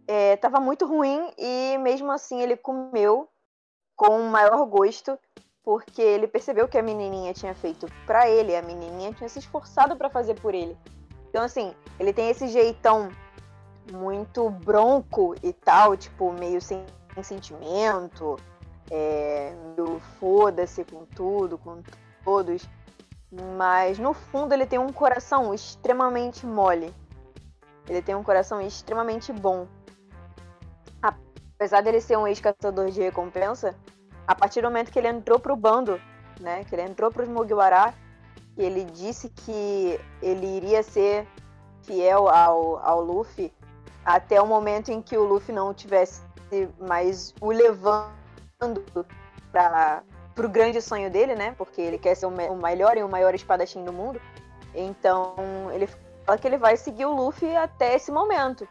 é, tava muito ruim e mesmo assim ele comeu com o maior gosto, porque ele percebeu que a menininha tinha feito pra ele, a menininha tinha se esforçado pra fazer por ele. Então, assim, ele tem esse jeitão muito bronco e tal, tipo, meio sem sentimento, é, meio foda-se com tudo, com todos. Mas no fundo ele tem um coração extremamente mole. Ele tem um coração extremamente bom. Apesar dele ser um ex-caçador de recompensa, a partir do momento que ele entrou pro bando, né, que ele entrou pros Mugiwara, ele disse que ele iria ser fiel ao, ao Luffy até o momento em que o Luffy não tivesse mais o levando para pro grande sonho dele, né? Porque ele quer ser o, o melhor e o maior espadachim do mundo. Então, ele fala que ele vai seguir o Luffy até esse momento.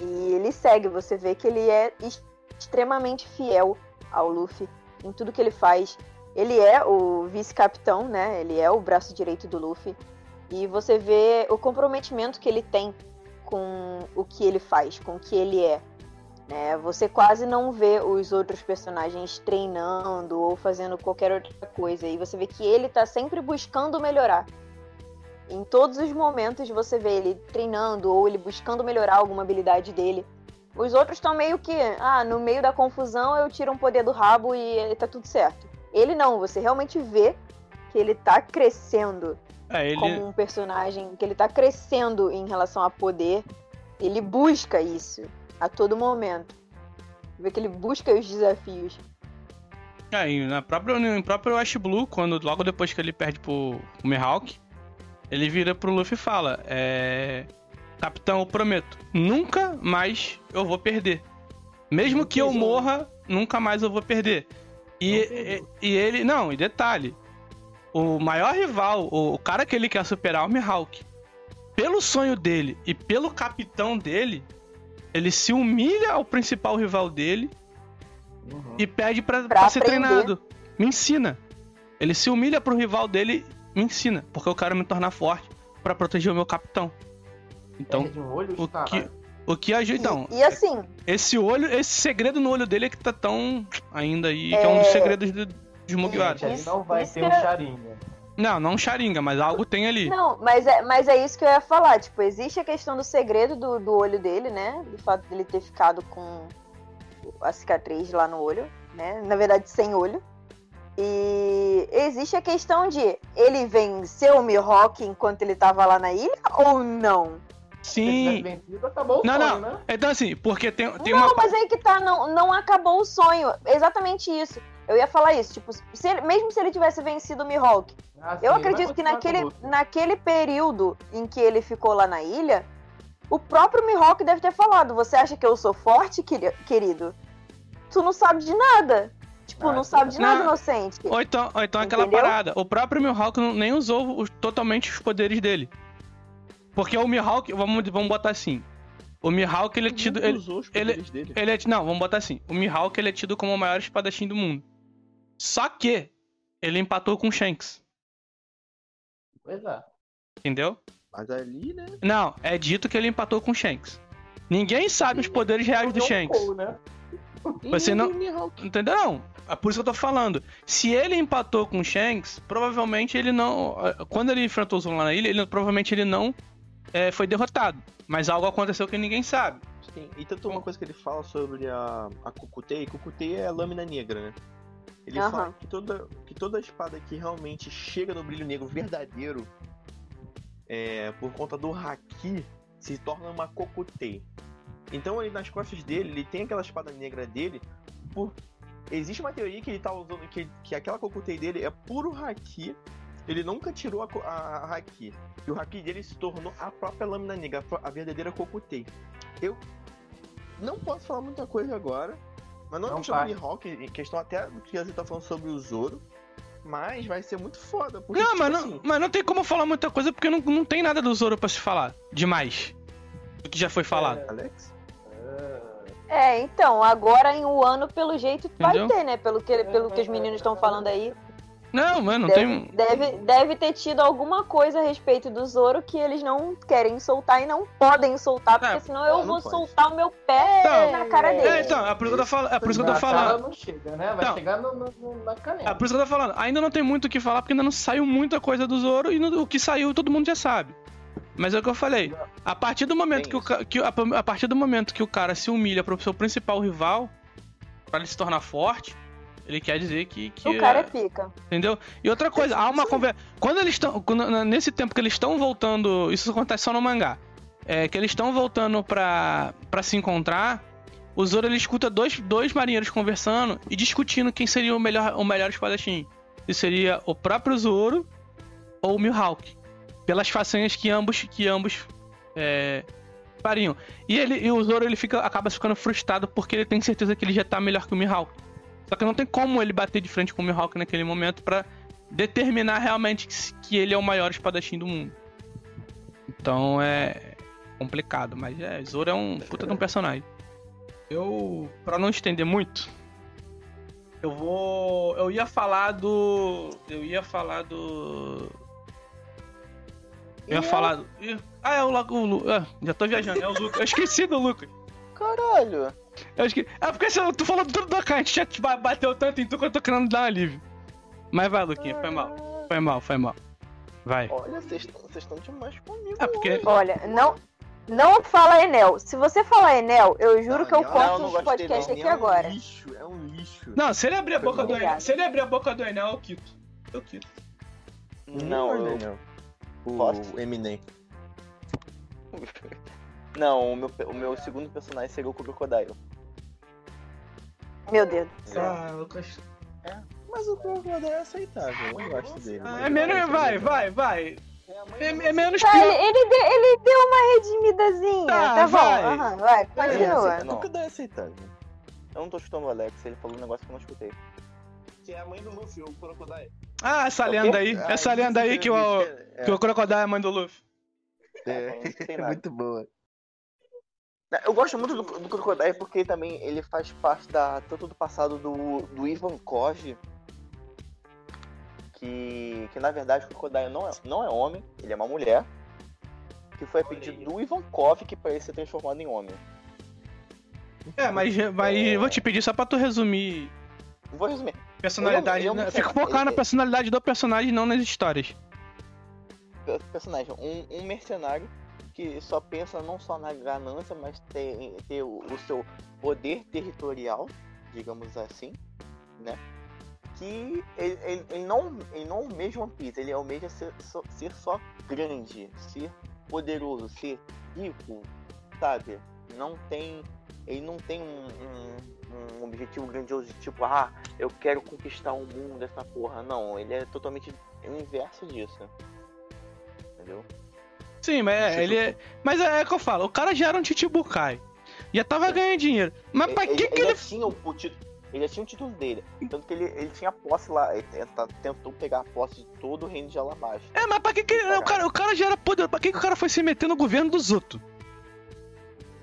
E ele segue, você vê que ele é ex- extremamente fiel ao Luffy em tudo que ele faz. Ele é o vice-capitão, né? Ele é o braço direito do Luffy. E você vê o comprometimento que ele tem com o que ele faz, com o que ele é. né? Você quase não vê os outros personagens treinando ou fazendo qualquer outra coisa. E você vê que ele tá sempre buscando melhorar. Em todos os momentos você vê ele treinando ou ele buscando melhorar alguma habilidade dele. Os outros estão meio que, ah, no meio da confusão eu tiro um poder do rabo e tá tudo certo. Ele não, você realmente vê que ele tá crescendo É, ele. como um personagem, que ele tá crescendo em relação a poder. Ele busca isso a todo momento. Vê que ele busca os desafios. É, e na própria, no próprio Ash Blue, quando logo depois que ele perde pro, pro Mihawk, ele vira pro Luffy e fala: É. Capitão, eu prometo, nunca mais eu vou perder. Mesmo que eu morra, nunca mais eu vou perder. E, e, e ele. Não, e detalhe. O maior rival, o, o cara que ele quer superar é o Mihawk. Pelo sonho dele e pelo capitão dele, ele se humilha ao principal rival dele Uhum. e pede pra, Pra pra ser aprender. treinado. Me ensina. Ele se humilha pro rival dele, me ensina, porque eu quero me tornar forte pra proteger o meu capitão. Então, olho, o caralho. que, o que ajuda. Então, E, e assim, esse olho, esse segredo no olho dele é que tá tão ainda aí, que é um dos É. segredos do, dos Mugiwara. Gente, não vai Isso ter um charinga. Não, não Sharinga, mas algo tem ali. Não, mas é, mas é isso que eu ia falar. Tipo, existe a questão do segredo do, do olho dele, né? Do fato dele ter ficado com a cicatriz lá no olho, né? Na verdade, sem olho. E existe a questão de ele venceu o Mihawk enquanto ele tava lá na ilha ou não? Sim. vencido, acabou o Não, sonho, não. né? Então, assim, porque tem, tem não, uma. mas aí que tá, não, não acabou o sonho. Exatamente isso. Eu ia falar isso, tipo, se ele- mesmo se ele tivesse vencido o Mihawk, Ah, Eu acredito que naquele, naquele período em que ele ficou lá na ilha, o próprio Mihawk deve ter falado: Você acha que eu sou forte, queri- querido? Tu não sabe de nada. Tipo, Ah, não sabe de nada, Não. inocente. Ou então, ou então aquela parada. O próprio Mihawk não- nem usou os- totalmente os poderes dele. Porque o Mihawk, vamos, vamos botar assim. O Mihawk, ele é tido. Ele Ele, usou os ele- poderes dele. ele é, não, vamos botar assim. O Mihawk, ele é tido como o maior espadachim do mundo. Só que ele empatou com o Shanks. Pois é. Entendeu? Mas ali, né? Não, é dito que ele empatou com o Shanks. Ninguém sabe os poderes reais do Shanks. né? Você não-? Entendeu? Não. É por isso que eu tô falando. Se ele empatou com o Shanks, provavelmente ele não. Quando ele enfrentou o Zoro lá na ilha, ele, provavelmente ele não é, foi derrotado. Mas algo aconteceu que ninguém sabe. Sim, e tanto uma coisa que ele fala sobre a, a Kukutei, Kukutei é a lâmina negra, né? Ele Aham. fala que toda, que toda espada que realmente chega no brilho negro verdadeiro, é, por conta do Haki, se torna uma Kokutei. Então ele nas costas dele, ele tem aquela espada negra dele, por... existe uma teoria que ele tá usando, que, que aquela Kokutei dele é puro Haki, ele nunca tirou a, a, a Haki. E o Haki dele se tornou a própria lâmina negra, a verdadeira Kokutei. Eu não posso falar muita coisa agora, mas não, Não questão do vai. Mihawk, em questão até do que a gente tá falando sobre o Zoro, mas vai ser muito foda. Porque, Não, tipo mas não, assim, mas não tem como falar muita coisa porque não, não tem nada do Zoro pra se falar. Demais. Do que já foi falado. Alex? É, então, agora em um ano, pelo jeito, vai Entendeu? ter, né? Pelo que, pelo que os meninos estão falando aí. Não, mano, não deve, tem. deve, deve ter tido alguma coisa a respeito do Zoro que eles não querem soltar e não podem soltar, porque É, senão eu vou pode. soltar o meu pé Então, na cara dele. É, então, é por isso que eu tô falando. É por isso que eu tô falando. não chega, né? Vai Não. chegar no, no- na canela. É por isso que eu tô falando. Ainda não tem muito o que falar, porque ainda não saiu muita coisa do Zoro e no- o que saiu todo mundo já sabe. Mas é o que eu falei. A partir do momento Tem que o, que, a, a partir do momento que o cara se humilha pro seu principal rival, pra ele se tornar forte, ele quer dizer que. que O cara é é- pica. Entendeu? E outra coisa, há uma conversa. Quando eles estão. Nesse tempo que eles estão voltando. Isso acontece só no mangá. É que eles estão voltando pra, pra se encontrar. O Zoro ele escuta dois, dois marinheiros conversando e discutindo quem seria o melhor, o melhor espadachim. Se seria o próprio Zoro ou o Mihawk. Pelas façanhas que ambos, que ambos é, fariam. E, ele, e o Zoro ele fica, acaba ficando frustrado porque ele tem certeza que ele já tá melhor que o Mihawk. Só que não tem como ele bater de frente com o Mihawk naquele momento pra determinar realmente que, que ele é o maior espadachim do mundo. Então é complicado, mas é, Zoro é um puta de um personagem. Eu, pra não estender muito, eu vou, eu ia falar do, eu ia falar do, eu ia falar do, ah é o, o ah, já tô viajando, é o Lucas, eu esqueci do Lucas. Caralho. Eu acho que. É porque você, tu falou tudo do gente já te ba- bateu tanto em tu que eu tô querendo dar um alívio. Mas vai, Luquinha, foi mal. Foi mal, foi mal. Vai. Olha, vocês estão demais comigo. É porque. Olha, não, não fala Enel. Se você falar Enel, eu juro que eu Não, não, corto não o podcast não. aqui é um agora. lixo, é um lixo. Não, se ele abrir a boca do. Enel. Se ele abrir a boca do Enel, eu quito. Eu quito. Não, eu... não. O, Posso? Eminem. não, o meu, o meu segundo personagem seria o Crocodile. Meu Deus. Ah, Lucas. Mas o Crocodile é aceitável, eu gosto dele. Ah, é menos. Vai, vai, vai. É, é menos Tá, ele, pior. ele, deu, ele deu uma redimidazinha. Tá, Tá, bom. vai. aham, vai, É, continua. o Crocodile é aceitável. Eu não tô chutando o Alex, ele falou um negócio que eu não escutei. que é a mãe do Luffy, o Crocodile. Ah, essa lenda aí. Ah, Essa lenda aí que o, é, que o Crocodile é a mãe do Luffy. É, é nada. muito boa. Eu gosto muito do, do Crocodile porque também ele faz parte da, tanto do passado do, do Ivankov, que, que na verdade o Crocodile não é, não é homem, ele é uma mulher, que foi a pedido do Ivankov que para ele ser transformado em homem. É, mas, mas vou te pedir só pra tu resumir Vou resumir. personalidade. É é um né? Fica focado na Ele- personalidade do personagem, não nas histórias. Pe- Personagem, um, um mercenário que só pensa não só na ganância, mas ter, ter o, o seu poder territorial, digamos assim, né? Que ele, ele, ele não, ele não almeja One Piece, ele almeja ser só, ser só grande, ser poderoso, ser rico, sabe? Não tem. Ele não tem um, um, um objetivo grandioso de tipo, ah, eu quero conquistar o mundo, essa porra. Não, ele é totalmente o inverso disso. Entendeu? Sim, mas é, ele é. Mas é, é que eu falo, o cara já era um Chichibukai. Já tava ganhando dinheiro. Mas pra que que ele ele. já tinha o, o título. Ele já tinha o título dele. Tanto que ele, ele tinha posse lá. Ele tenta- tentou pegar a posse de todo o reino de Alabasta. É, mas pra que que ele. O cara, o cara já era poderoso. Pra que que o cara foi se meter no governo dos outros?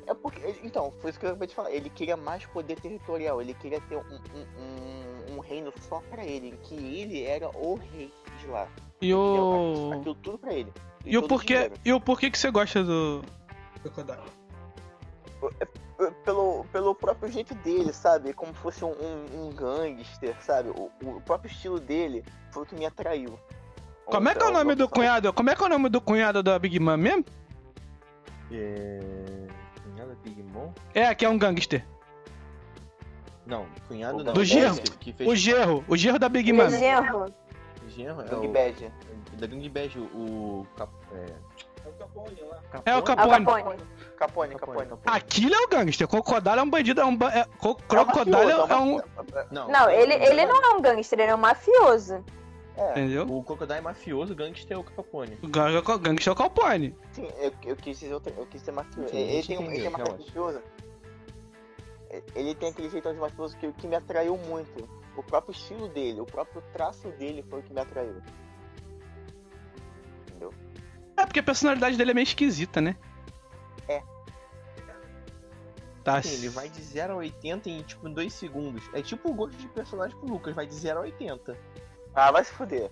É porque. Então, foi isso que eu acabei de falar. Ele queria mais poder territorial. Ele queria ter um, um, um, um reino só pra ele. Que ele era o rei de lá. E o. Aquilo tudo pra ele. E o porquê. E o porquê que você gosta do. Crocodile? Pelo, pelo próprio jeito dele, sabe? Como fosse um, um, um gangster, sabe? O, o próprio estilo dele foi o que me atraiu. Como é que é o nome do cunhado? Como é que é o nome do cunhado da Big Mom mesmo? É. Cunhado Big Mom? É, que é um gangster. Não, cunhado O não. Do fez O Gerro. O Gerro da Big Mom. Genro. Genro é Gang. Bad. Da Gang Bad, o. Cap, é... É o Capone lá. É o É o Capone. Capone. Capone, Capone. Aquilo é o gangster. Crocodile é um bandido. É um ba... é... co- Crocodile mafioso, é um. Não, Não, ele, ele não é um gangster, ele é um mafioso. É, Entendeu? O Crocodile é mafioso, o gangster é o Capone. O gang- o gangster é o Capone. sim, eu, eu quis dizer outra, eu quis ser mafioso. Sim, Ele, tem, um- ele tem uma mafioso. Ele tem aquele jeitão de mafioso que, que me atraiu muito. O próprio estilo dele, o próprio traço dele foi o que me atraiu. Entendeu? É porque a personalidade dele é meio esquisita, né? É. Tá. Sim, ele vai de 0 a 80 em tipo 2 segundos. É tipo o gosto de personagem pro Lucas, vai de 0 a 80. Ah, vai se fuder.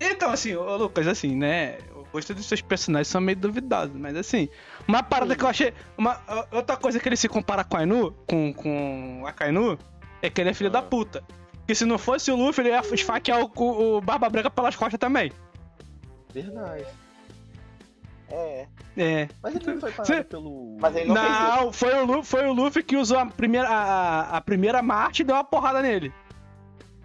Então, assim, ô Lucas, assim, né? O gosto dos seus personagens são meio duvidosos, mas assim, uma parada que eu achei. Uma, outra coisa que ele se compara com a Ainu, com, com a Kainu, é que ele é filho Ah. da puta. Porque se não fosse o Luffy, ele ia esfaquear o, o, o Barba Branca pelas costas também. Verdade. É. É. Mas ele não foi parado Cê- pelo. Mas ele não Não, foi o, Lu- foi o Luffy que usou a primeira, a, a primeira Marte e deu uma porrada nele.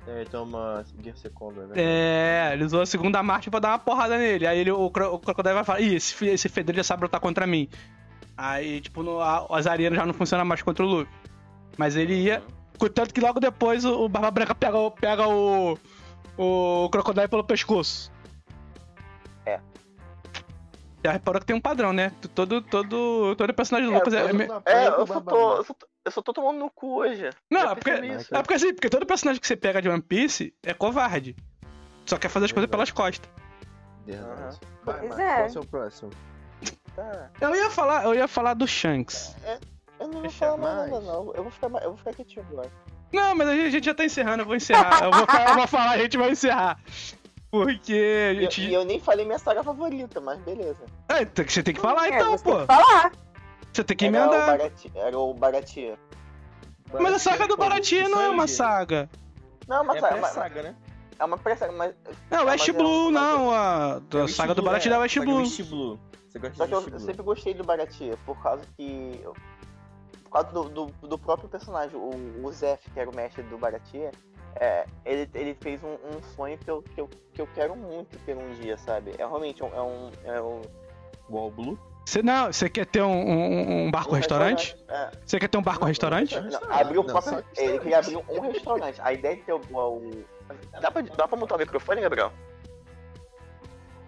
É, então uma Gear Second, né? É, ele usou a segunda Marte pra dar uma porrada nele. Aí ele, o, Cro- o Crocodile vai falar, ih, esse, esse já sabe lutar contra mim. Aí, tipo, no, a, as arenas já não funcionam mais contra o Luffy. Mas ele ia. Tanto que logo depois o, Barba Branca pega, o- pega o. O Crocodile pelo pescoço. É. Já reparou que tem um padrão, né? Todo, todo, todo personagem do É, Lucas é. é É, eu só, tô, eu, só tô, eu só tô tomando no cu hoje. Não, é porque, é porque assim, porque todo personagem que você pega de One Piece é covarde. Só quer fazer as coisas pelas costas. Verdade. Aham. Vai, Pois Marcos, é. Qual é o seu próximo? Tá. Eu ia falar, eu ia falar do Shanks. Eu não vou falar mais nada, não. Eu vou ficar, eu vou ficar quietinho agora. Não, mas a gente, já tá encerrando, eu vou encerrar. Eu vou, falar- eu vou falar, a gente vai encerrar. Porque a E eu, gente. e eu nem falei minha saga favorita, mas beleza. É, que- você tem que falar É, então, você tem pô. que falar. Você tem que Era o emendar. Barati. Era o Barati. Mas a saga do Baratie não é uma saga. Não, mas É é, uma, pré-saga, né? é uma pré-saga, mas. Não, Ah, West mas é- Blue, mas é- não. A, a É saga do Blue, Baratie é, da West saga Blue. West Blue. Você gosta Só de que eu, West eu Blue? sempre gostei do Barati, por causa que. Causa do, do, do próprio personagem, o, o Zef, que era o mestre do Barati, é, ele, ele fez um, um sonho que eu, que, eu, que eu quero muito ter um dia, sabe? É realmente um. É um, é um, Wall Blue? Você, não, você quer ter um, um, um barco um restaurante? É, Você quer ter um barco restaurante? Não, abriu o próprio. Ele queria abrir um restaurante. A ideia de ter o. o- Dá, pra, dá pra montar o microfone, Gabriel?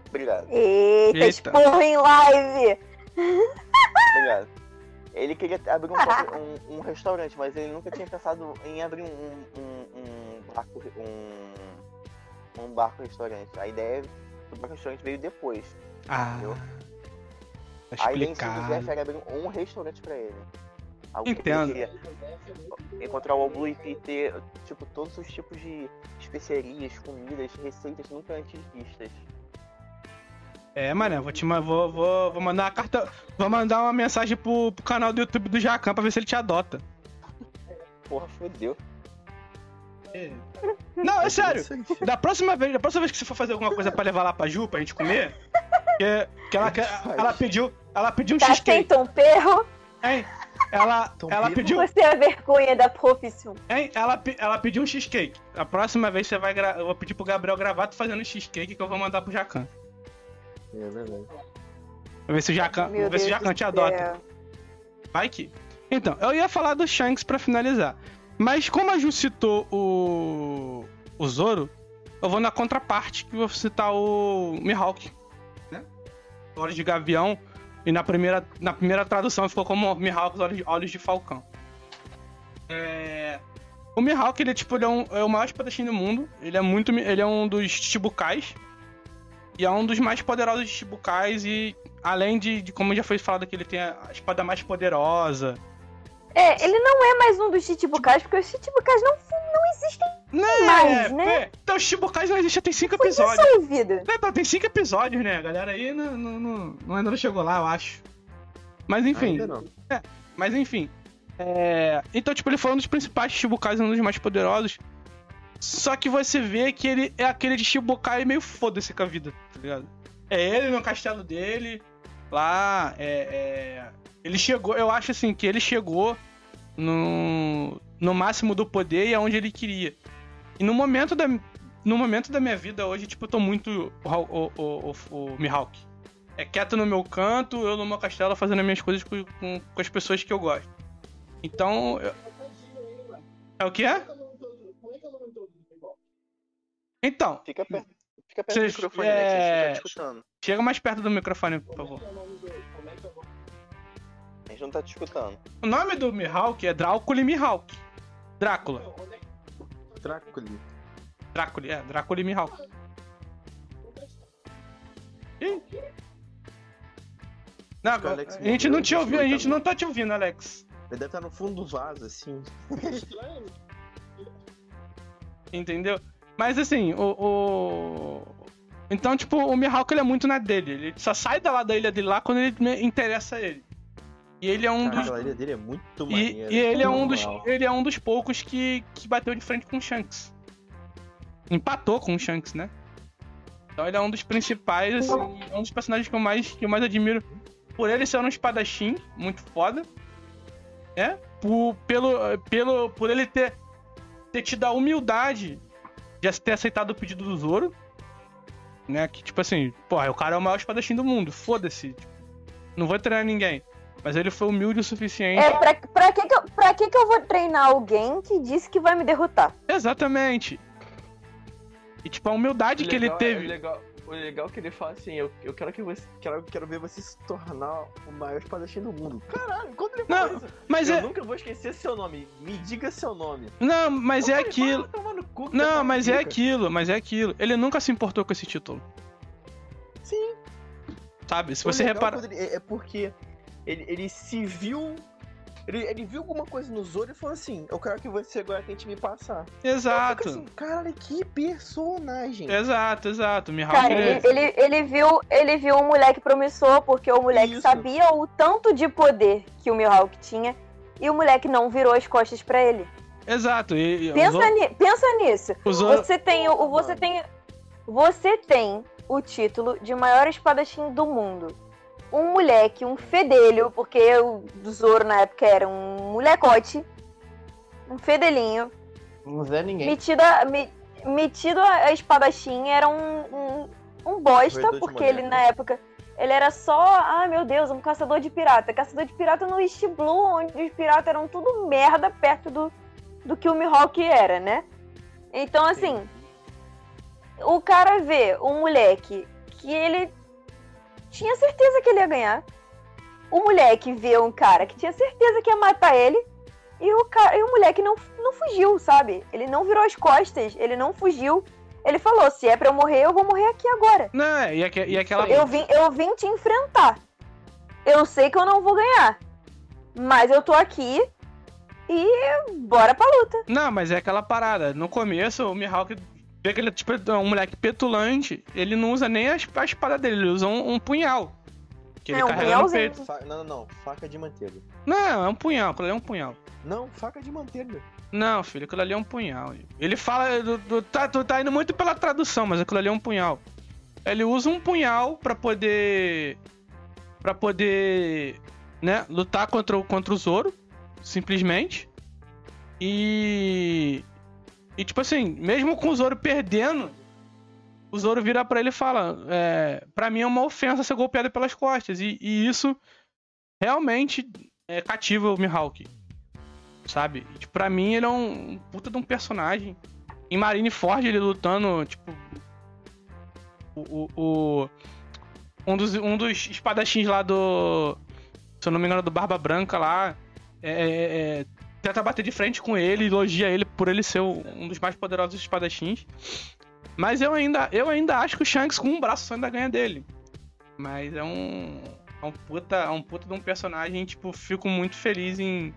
Obrigado, Eita, Eita. em live. obrigado. Ele queria abrir um, próprio- um- um restaurante, mas ele nunca tinha pensado em abrir um, um- um barco, um, um barco restaurante. A ideia do barco restaurante veio depois. Ah. Entendeu? Tá Aí ele se explicado. refere a abrir um restaurante pra ele. Algo Entendo. Que encontrar o Blue e ter, tipo, todos os tipos de especiarias, comidas, receitas nunca antes vistas. É, mané, vou te vou, vou, vou mandar uma carta. Vou mandar uma mensagem pro, pro canal do YouTube do Jacan pra ver se ele te adota. Porra, fodeu. Não, é sério. Da próxima vez, da próxima vez que você for fazer alguma coisa pra levar lá pra Ju, pra gente comer, que, que ela, ela pediu. Ela pediu um Tá sem cheesecake, tom perro, hein? Ela, Tom ela pediu. você é a vergonha da profissão. Hein? Ela, ela pediu um cheesecake. A próxima vez você vai gra... Eu vou pedir pro Gabriel gravar tu fazendo cheesecake que eu vou mandar pro Jacan. É verdade. Vou ver se o Jacan, Meu ver se o Jacan te adota. Vai que. Então, eu ia falar do Shanks pra finalizar. Mas como a Ju citou o. o Zoro, eu vou na contraparte que vou citar o Mihawk. Né? Olhos de Gavião. E na primeira, na primeira tradução ficou como Mihawk, olhos, olhos de Falcão. É... O Mihawk, ele é tipo, ele é, um- é o maior espadachim do mundo. Ele é muito. Ele é um dos Chibukais. E é um dos mais poderosos Chibukais. E além de, de, como já foi falado, que ele tem a espada mais poderosa. É, ele não é mais um dos Chichibukais, porque os Chichibukais não, não existem Né? mais, né? é. Então, os Chibukais não existem, tem cinco Foi episódios. dissolvida. Né, então, tem cinco episódios, né? A galera aí não, não, não, não- ainda não chegou lá, eu acho. Mas enfim. Ainda não. Mas enfim. É, Então, tipo, ele foi um dos principais Chibukais, um dos mais poderosos. Só que você vê que ele é aquele de Shibukai meio foda-se com a vida, tá ligado? É ele no castelo dele, lá, é, é- Ele chegou, eu acho assim, que ele chegou no, no máximo do poder e aonde ele queria. E no momento da, no momento da minha vida hoje, tipo, eu tô muito o, o, o, o, Mihawk. É quieto no meu canto, eu no meu castelo fazendo as minhas coisas com, com, com as pessoas que eu gosto. Então, eu- é o que é? Então, Fica perto, fica perto Vocês- do microfone, é- né? Que a gente não tá te escutando. chega mais perto do microfone, por é favor. é é é? A gente não tá te escutando. O nome do Mihawk é Drácula Mihawk. Drácula. É Drácula. Drácula, é, Drácula Mihawk. Ih. Não, a gente não te ouviu, a gente também. não tá te ouvindo, Alex. Ele deve estar no fundo do vaso, assim. estranho? Entendeu? Mas assim, o. o- Então, tipo, o Mihawk ele é muito na dele. Ele só sai da lá da ilha dele lá quando ele interessa a ele. E ele é um Cara, dos. a ilha dele é muito E, maneira. e ele é um dos. Ele é um dos poucos que, que bateu de frente com o Shanks. Empatou com o Shanks, né? Então ele é um dos principais, assim, é um dos personagens que eu mais, que eu mais admiro. Por ele ser um espadachim, muito foda. Né? Por, pelo, pelo, por ele ter, ter tido a humildade de ter aceitado o pedido do Zoro. Né? Que tipo assim, porra, o cara é o maior espadachim do mundo, foda-se. tipo, não vou treinar ninguém. Mas ele foi humilde o suficiente. É, pra, pra, que, que, eu, pra que, que eu vou treinar alguém que disse que vai me derrotar? Exatamente. E tipo, a humildade O que ele legal- teve. O legal, o legal é que ele fala assim, eu, eu quero que você. Quero, quero ver você se tornar o maior espadachim do mundo. Caralho, quando ele fala Não, isso, Mas eu é. nunca vou esquecer seu nome. Me diga seu nome. Não, mas é aquilo. fala, "Toma no cu, Não, mas é pica." aquilo, mas é aquilo. Ele nunca se importou com esse título. Sim. Sabe? Se O você reparar. ele- É é porque ele, ele se viu. Ele, ele viu alguma coisa no Zoro e falou assim: Eu quero que você agora tente me passar. Eu Exato. fico assim, caralho, que personagem. Exato, exato. Mihawk Cara, ele- ele, ele, ele viu, ele viu um moleque promissor, porque o moleque Isso. sabia o tanto de poder que o Mihawk tinha, e o moleque não virou as costas pra ele. Exato. E, e Pensa, usou, ni- pensa nisso. usou- Você tem o. Você tem. Você tem o título de maior espadachim do mundo. Um moleque, um fedelho, porque o Zoro na época era um molecote. Um fedelinho. Não Zé ninguém. Metido a, me- metido a espadachim era um, um, um bosta, porque ele na época. Ele era só, ai meu Deus, um caçador de pirata. Caçador de pirata no East Blue, onde os piratas eram tudo merda perto do, do que o Mihawk era, né? Então, assim, o cara vê um moleque que ele tinha certeza que ele ia ganhar. O moleque vê um cara que tinha certeza que ia matar ele. E o, cara, e o moleque não, não fugiu, sabe? Ele não virou as costas, ele não fugiu. Ele falou: se é pra eu morrer, eu vou morrer aqui agora. Não, e, aque- e aquela. Eu vim, eu vim te enfrentar. Eu sei que eu não vou ganhar. Mas eu tô aqui e bora pra luta. Não, mas é aquela parada. No começo, o Mihawk vê que ele é tipo um moleque petulante. Ele não usa nem a es- a espada dele, ele usa um, um punhal. Que ele É, um carrega no peito. Fa- Não, não, não. Faca de manteiga. Não, é um punhal, aquilo ali é um punhal. Não, faca de manteiga. Não, filho, aquilo ali é um punhal. Ele fala. Do, do- tá, tu tá indo muito pela tradução, mas aquilo ali é um punhal. Ele usa um punhal pra poder. pra poder. né, lutar contra, o- contra o Zoro. Simplesmente. E. E tipo assim, mesmo com o Zoro perdendo, o Zoro vira pra ele e fala: é, Pra mim é uma ofensa ser golpeado pelas costas. E, e isso realmente é, cativa o Mihawk sabe? E, tipo, pra mim ele é um, um puta de um personagem. Em Marineford ele lutando, tipo. O. o- o- um, dos, um dos espadachins lá do. Se eu não me engano, do Barba Branca lá. é, é, é, tenta bater de frente com ele, elogia ele por ele ser um dos mais poderosos espadachins. Mas eu ainda, eu ainda acho que o Shanks com um braço só ainda ganha dele. Mas é um. É um puta, é um puta de um personagem, tipo, fico muito feliz em,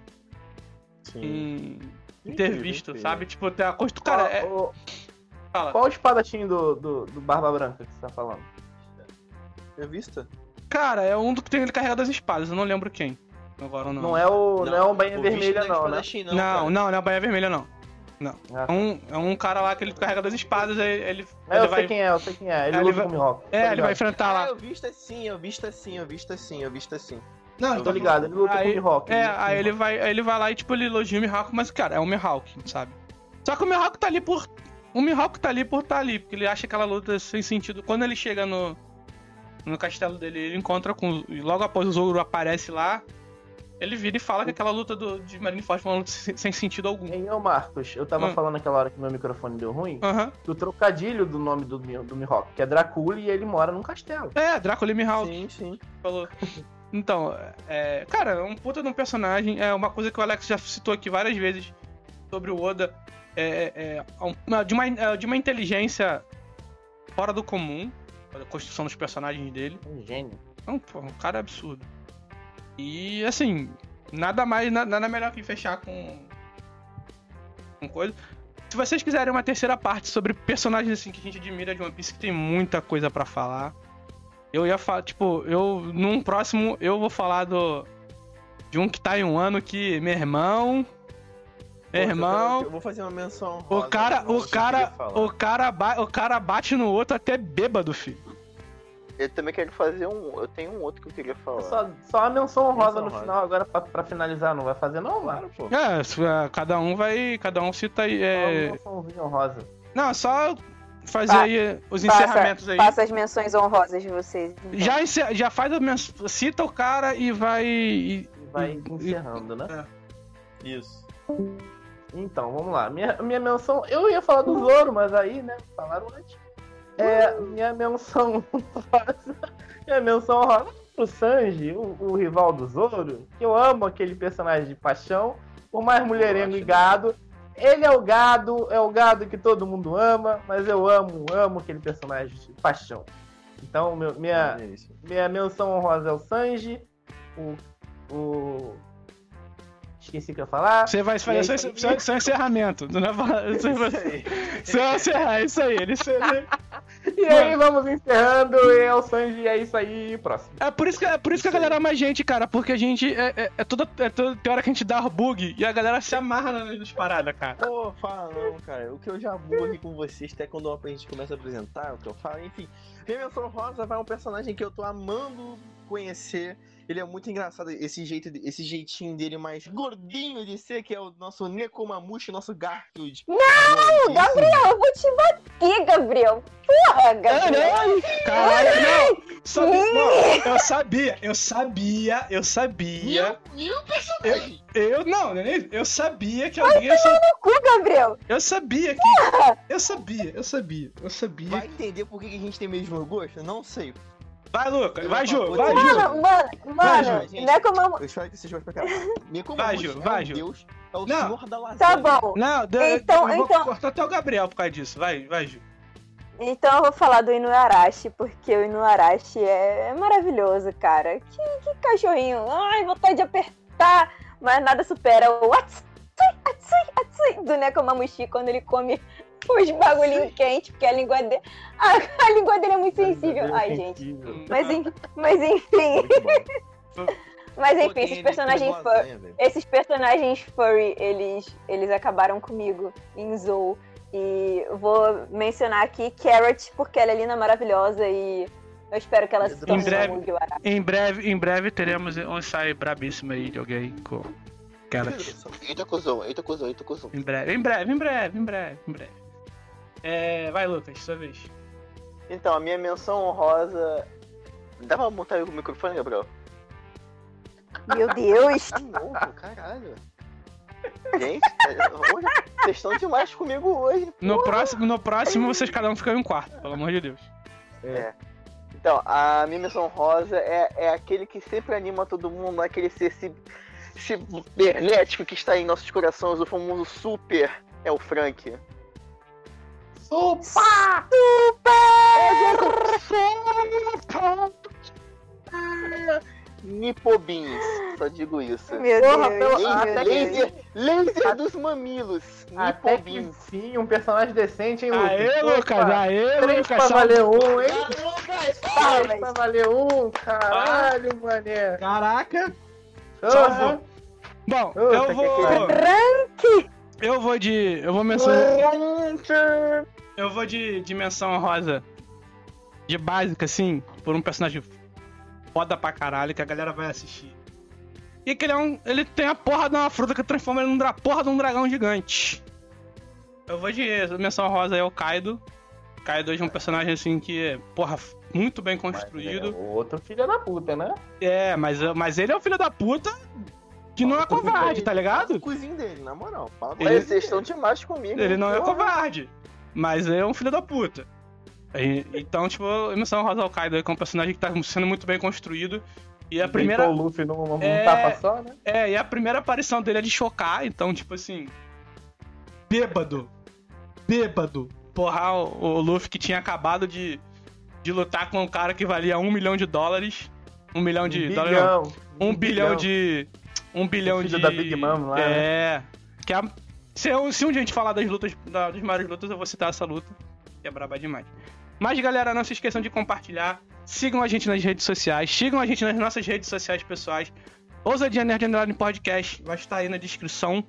Sim. em, em ter visto, incrível. sabe? Tipo, ter a constru... Cara, é... Qual, o- fala. qual o espadachim do, do, do Barba Branca que você tá falando? É vista? Cara, é um do que tem ele carregado as espadas, eu não lembro quem. Agora não. Não é o, não, é o Bainha o bicho Vermelha, não é não, né? Não, cara. não, não, é a Baía Vermelha, não. Ah, É um, é um cara lá que ele carrega das espadas, aí ele, É, ele eu vai. sei quem é, eu sei quem é. Ele Ele luta vai- o. É, ele vai enfrentar Ah, lá. eu visto assim, eu visto assim, eu visto assim, eu visto assim. Não, eu Tô ligado, ele luta Aí- com o Mihawk. É, ele o aí ele vai, aí ele vai lá e tipo, ele elogia o Mihawk, mas cara, é o Mihawk, sabe? Só que o Mihawk tá ali por. O Mihawk tá ali por tá ali, porque ele acha aquela luta sem sentido. Quando ele chega no. No castelo dele, ele encontra com. Logo após o Zoro aparece lá, ele vira e fala que aquela luta do, de Marineford foi uma luta sem, sem sentido algum. Hein, ô Marcos, eu tava Hum. falando aquela hora que meu microfone deu ruim, Aham. do trocadilho do nome do, do Mihawk, que é Dracula e ele mora num castelo. É, Drácula e Mihawk. Sim, sim. falou. Então, é, cara, é um puta de um personagem. É uma coisa que o Alex já citou aqui várias vezes sobre o Oda. É, é, é de, uma, é de uma inteligência fora do comum. A construção dos personagens dele. Um gênio. É um, um cara absurdo. E assim, nada mais, na- nada melhor que fechar com. com coisa. Se vocês quiserem uma terceira parte sobre personagens assim que a gente admira de One Piece, que tem muita coisa pra falar. Eu ia falar, tipo, eu. Num próximo eu vou falar do. De um que tá em um ano que, meu irmão. Meu Pô, irmão. Eu, vou fazer uma menção. O cara, o cara, o cara, o cara bate no outro até bêbado, filho. Eu também quero fazer um. Eu tenho um outro que eu queria falar. Só, só uma menção honrosa Menção no final agora pra, pra finalizar, não vai fazer não, mano? Claro, pô. É, é, cada um vai, cada um cita aí. É... honrosa. Não, só fazer Pa- aí os Passa, encerramentos aí. passa as menções honrosas de vocês. então. Já, encer- já faz a men- cita o cara e vai. e- E vai E- encerrando, né? Isso. Então, vamos lá. Minha, minha menção. Eu ia falar do Zoro, mas aí, né? Falaram antes. É, minha menção. minha menção rosa pro Sanji, o, o rival do Zoro, que eu amo aquele personagem de paixão, por mais mulherengo e gado. Ele é o gado, é o gado que todo mundo ama, mas eu amo, amo aquele personagem de paixão. Então, meu- minha, Maneiríssimo. minha menção honrosa é o Sanji, o. o... Esqueci o que eu ia falar. Você vai fazer seu, seu, seu- encerramento. Não vai falar- Você vai, Isso aí. você vai encerrar, é isso aí. Ele, E aí vamos encerrando, e é o Sanji, é isso aí, próximo. é por isso que, é por isso que a galera ama a gente, cara. Porque a gente. É, é, é toda, é toda tem hora que a gente dá bug e a galera se amarra nas nas paradas, cara. Pô, fala não, cara. O que eu já vou aqui com vocês, até quando a gente começa a apresentar, o que eu falo, enfim. Minha menção rosa vai um personagem que eu tô amando conhecer. Ele é muito engraçado, esse jeito, esse jeitinho dele mais gordinho de ser, que é o nosso Nekomamushi, nosso Garfield. Não, Gabriel, eu vou te bater, Gabriel. Porra, Gabriel. Caralho, não! Sabe, não, eu sabia, eu sabia, eu sabia. Meu personagem! Eu não, não é eu sabia que alguém ia sol- Cu, Gabriel. Eu sabia que. Eu sabia, eu sabia, eu sabia. Vai entender por que que a gente tem mesmo gosto? Não sei. Vai, Lucas, vai, Ju, vai, Ju. Mano, mano, Vai, mano, gente. é como eu... Vocês vão explicar. Nekomamushi Vai, Ju, é vai, Ju. deus É o Não. senhor da lasanha. Tá bom. Não, eu- Então- eu vou então- cortar até o Gabriel por causa disso. Vai, vai, Ju. Então eu vou falar do Inuarashi, porque o Inuarashi é, é maravilhoso, cara. Que, que cachorrinho. Ai, vontade de apertar. Mas nada supera o Atsui, Atsui, Atsui do Nekomamushi quando ele come os bagulhinhos quentes, porque a língua dele. A, a língua dele é muito sensível. Ai, gente. Mas, en- mas enfim, mas enfim, esses personagens com fur- lasanha, velho. esses personagens furry, eles, eles acabaram comigo em Zou. E vou mencionar aqui Carrot, porque ela é linda, maravilhosa e eu espero que ela se Em torne breve. uma Mugiwara. Em breve, em breve teremos um ensaio brabíssimo aí de alguém com Carrot. Eita, cuzão, eita, cuzão, eita, cuzão. Em breve, em breve, em breve, em breve, em breve. É, vai, Lucas, sua vez. Então, a minha menção honrosa. Dá pra montar aí o microfone, Gabriel? Meu Deus! De novo, caralho. Gente, é, hoje, vocês estão demais comigo hoje. No próximo, no próximo, vocês cada um ficam em um quarto, pelo amor de Deus. Então, a minha menção rosa é, é aquele que sempre anima todo mundo, aquele ser ci- cibernético que está em nossos corações, o famoso super, é o Frank. Sopa! Nipobins, só digo isso. Meu Porra, Deus! pelo- que Deus. Laser, laser dos mamilos, Até que Nipobins. sim, um personagem decente, hein, Lucas? Aê, Opa, Lucas, aê, Três Lucas. pra salve. valer um, hein? Três pra valer um, caralho, mané. Caraca. Aham. Bom, Ô, eu vou. Rank! Eu vou de. Eu vou mencionar. Eu vou de dimensão rosa. De básica, assim, por um personagem foda pra caralho que a galera vai assistir. E que ele é um. Ele tem a porra de uma fruta que transforma ele num dra- porra de um dragão gigante. Eu vou de menção rosa é o Kaido. Kaido é um personagem assim que é, porra, muito bem construído. O outro filho da puta, né? É, mas, mas ele é o filho da puta que não é covarde, tá ligado? O cozinho dele, na moral. Vocês estão demais comigo. Ele não é covarde, mas é um filho da puta. E- Então, tipo, Emissão Rosa ao Kaido que é um personagem que tá sendo muito bem construído. E a primeira. Deitou o Luffy num, num É. tapa só, né? É, e a primeira aparição dele é de chocar, então, tipo assim. Bêbado. Bêbado. Porra, o, o Luffy que tinha acabado de, de lutar com um cara que valia um milhão de dólares. Um milhão de um dólares. não, bilhão. um bilhão de. Um bilhão de. da Big Mom lá, né? É. Que a- se, eu- se um dia a gente falar das lutas, da- das maiores lutas, eu vou citar essa luta. Que é braba demais. Mas, galera, não se esqueçam de compartilhar. Sigam a gente nas redes sociais. Sigam a gente nas nossas redes sociais pessoais. Ousadia Nerd Underline Podcast vai estar aí na descrição.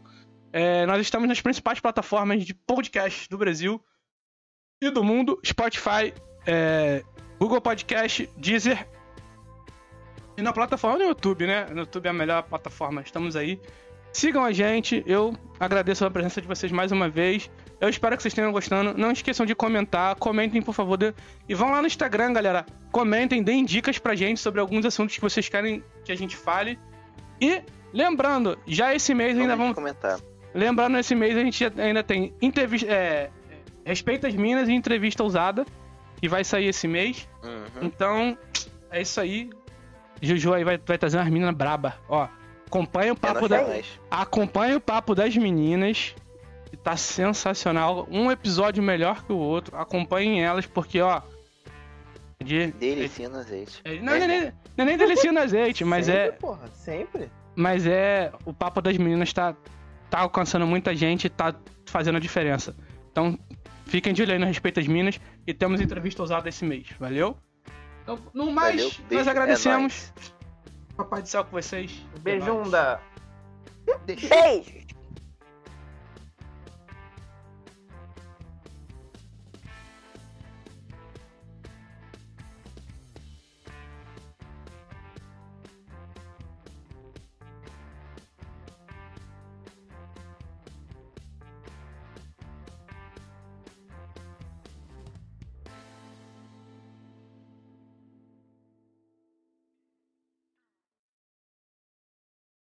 É, nós estamos nas principais plataformas de podcast do Brasil e do mundo: Spotify, é, Google Podcast, Deezer e na plataforma do YouTube, né? No YouTube é a melhor plataforma. Estamos aí. Sigam a gente. Eu agradeço a presença de vocês mais uma vez. Eu espero que vocês tenham gostando. Não esqueçam de comentar. Comentem, por favor. E vão lá no Instagram, galera. Comentem, deem dicas pra gente sobre alguns assuntos que vocês querem que a gente fale. E lembrando, já esse mês ainda Vamos comentar. Lembrando, esse mês a gente ainda tem entrevista. É, Respeita as Minas e entrevista ousada. Que vai sair esse mês. Uhum. Então, é isso aí. Juju aí vai, vai trazer umas meninas braba. Ó, acompanha o papo da. é nóis. Acompanha o papo das meninas. Que tá sensacional. Um episódio melhor que o outro. Acompanhem elas, porque, ó. De, Delicinha no azeite. é, não, é nem- é nem delicia no azeite, mas sempre, é. porra, sempre. Mas é. O papo das meninas tá, tá alcançando muita gente e tá fazendo a diferença. Então, fiquem de olho aí no Respeito às Minas. E temos entrevista ousada esse mês. Valeu? Então, no mais, Valeu, nós beijo, é agradecemos. Papai do céu com vocês. Beijunda. Beijo!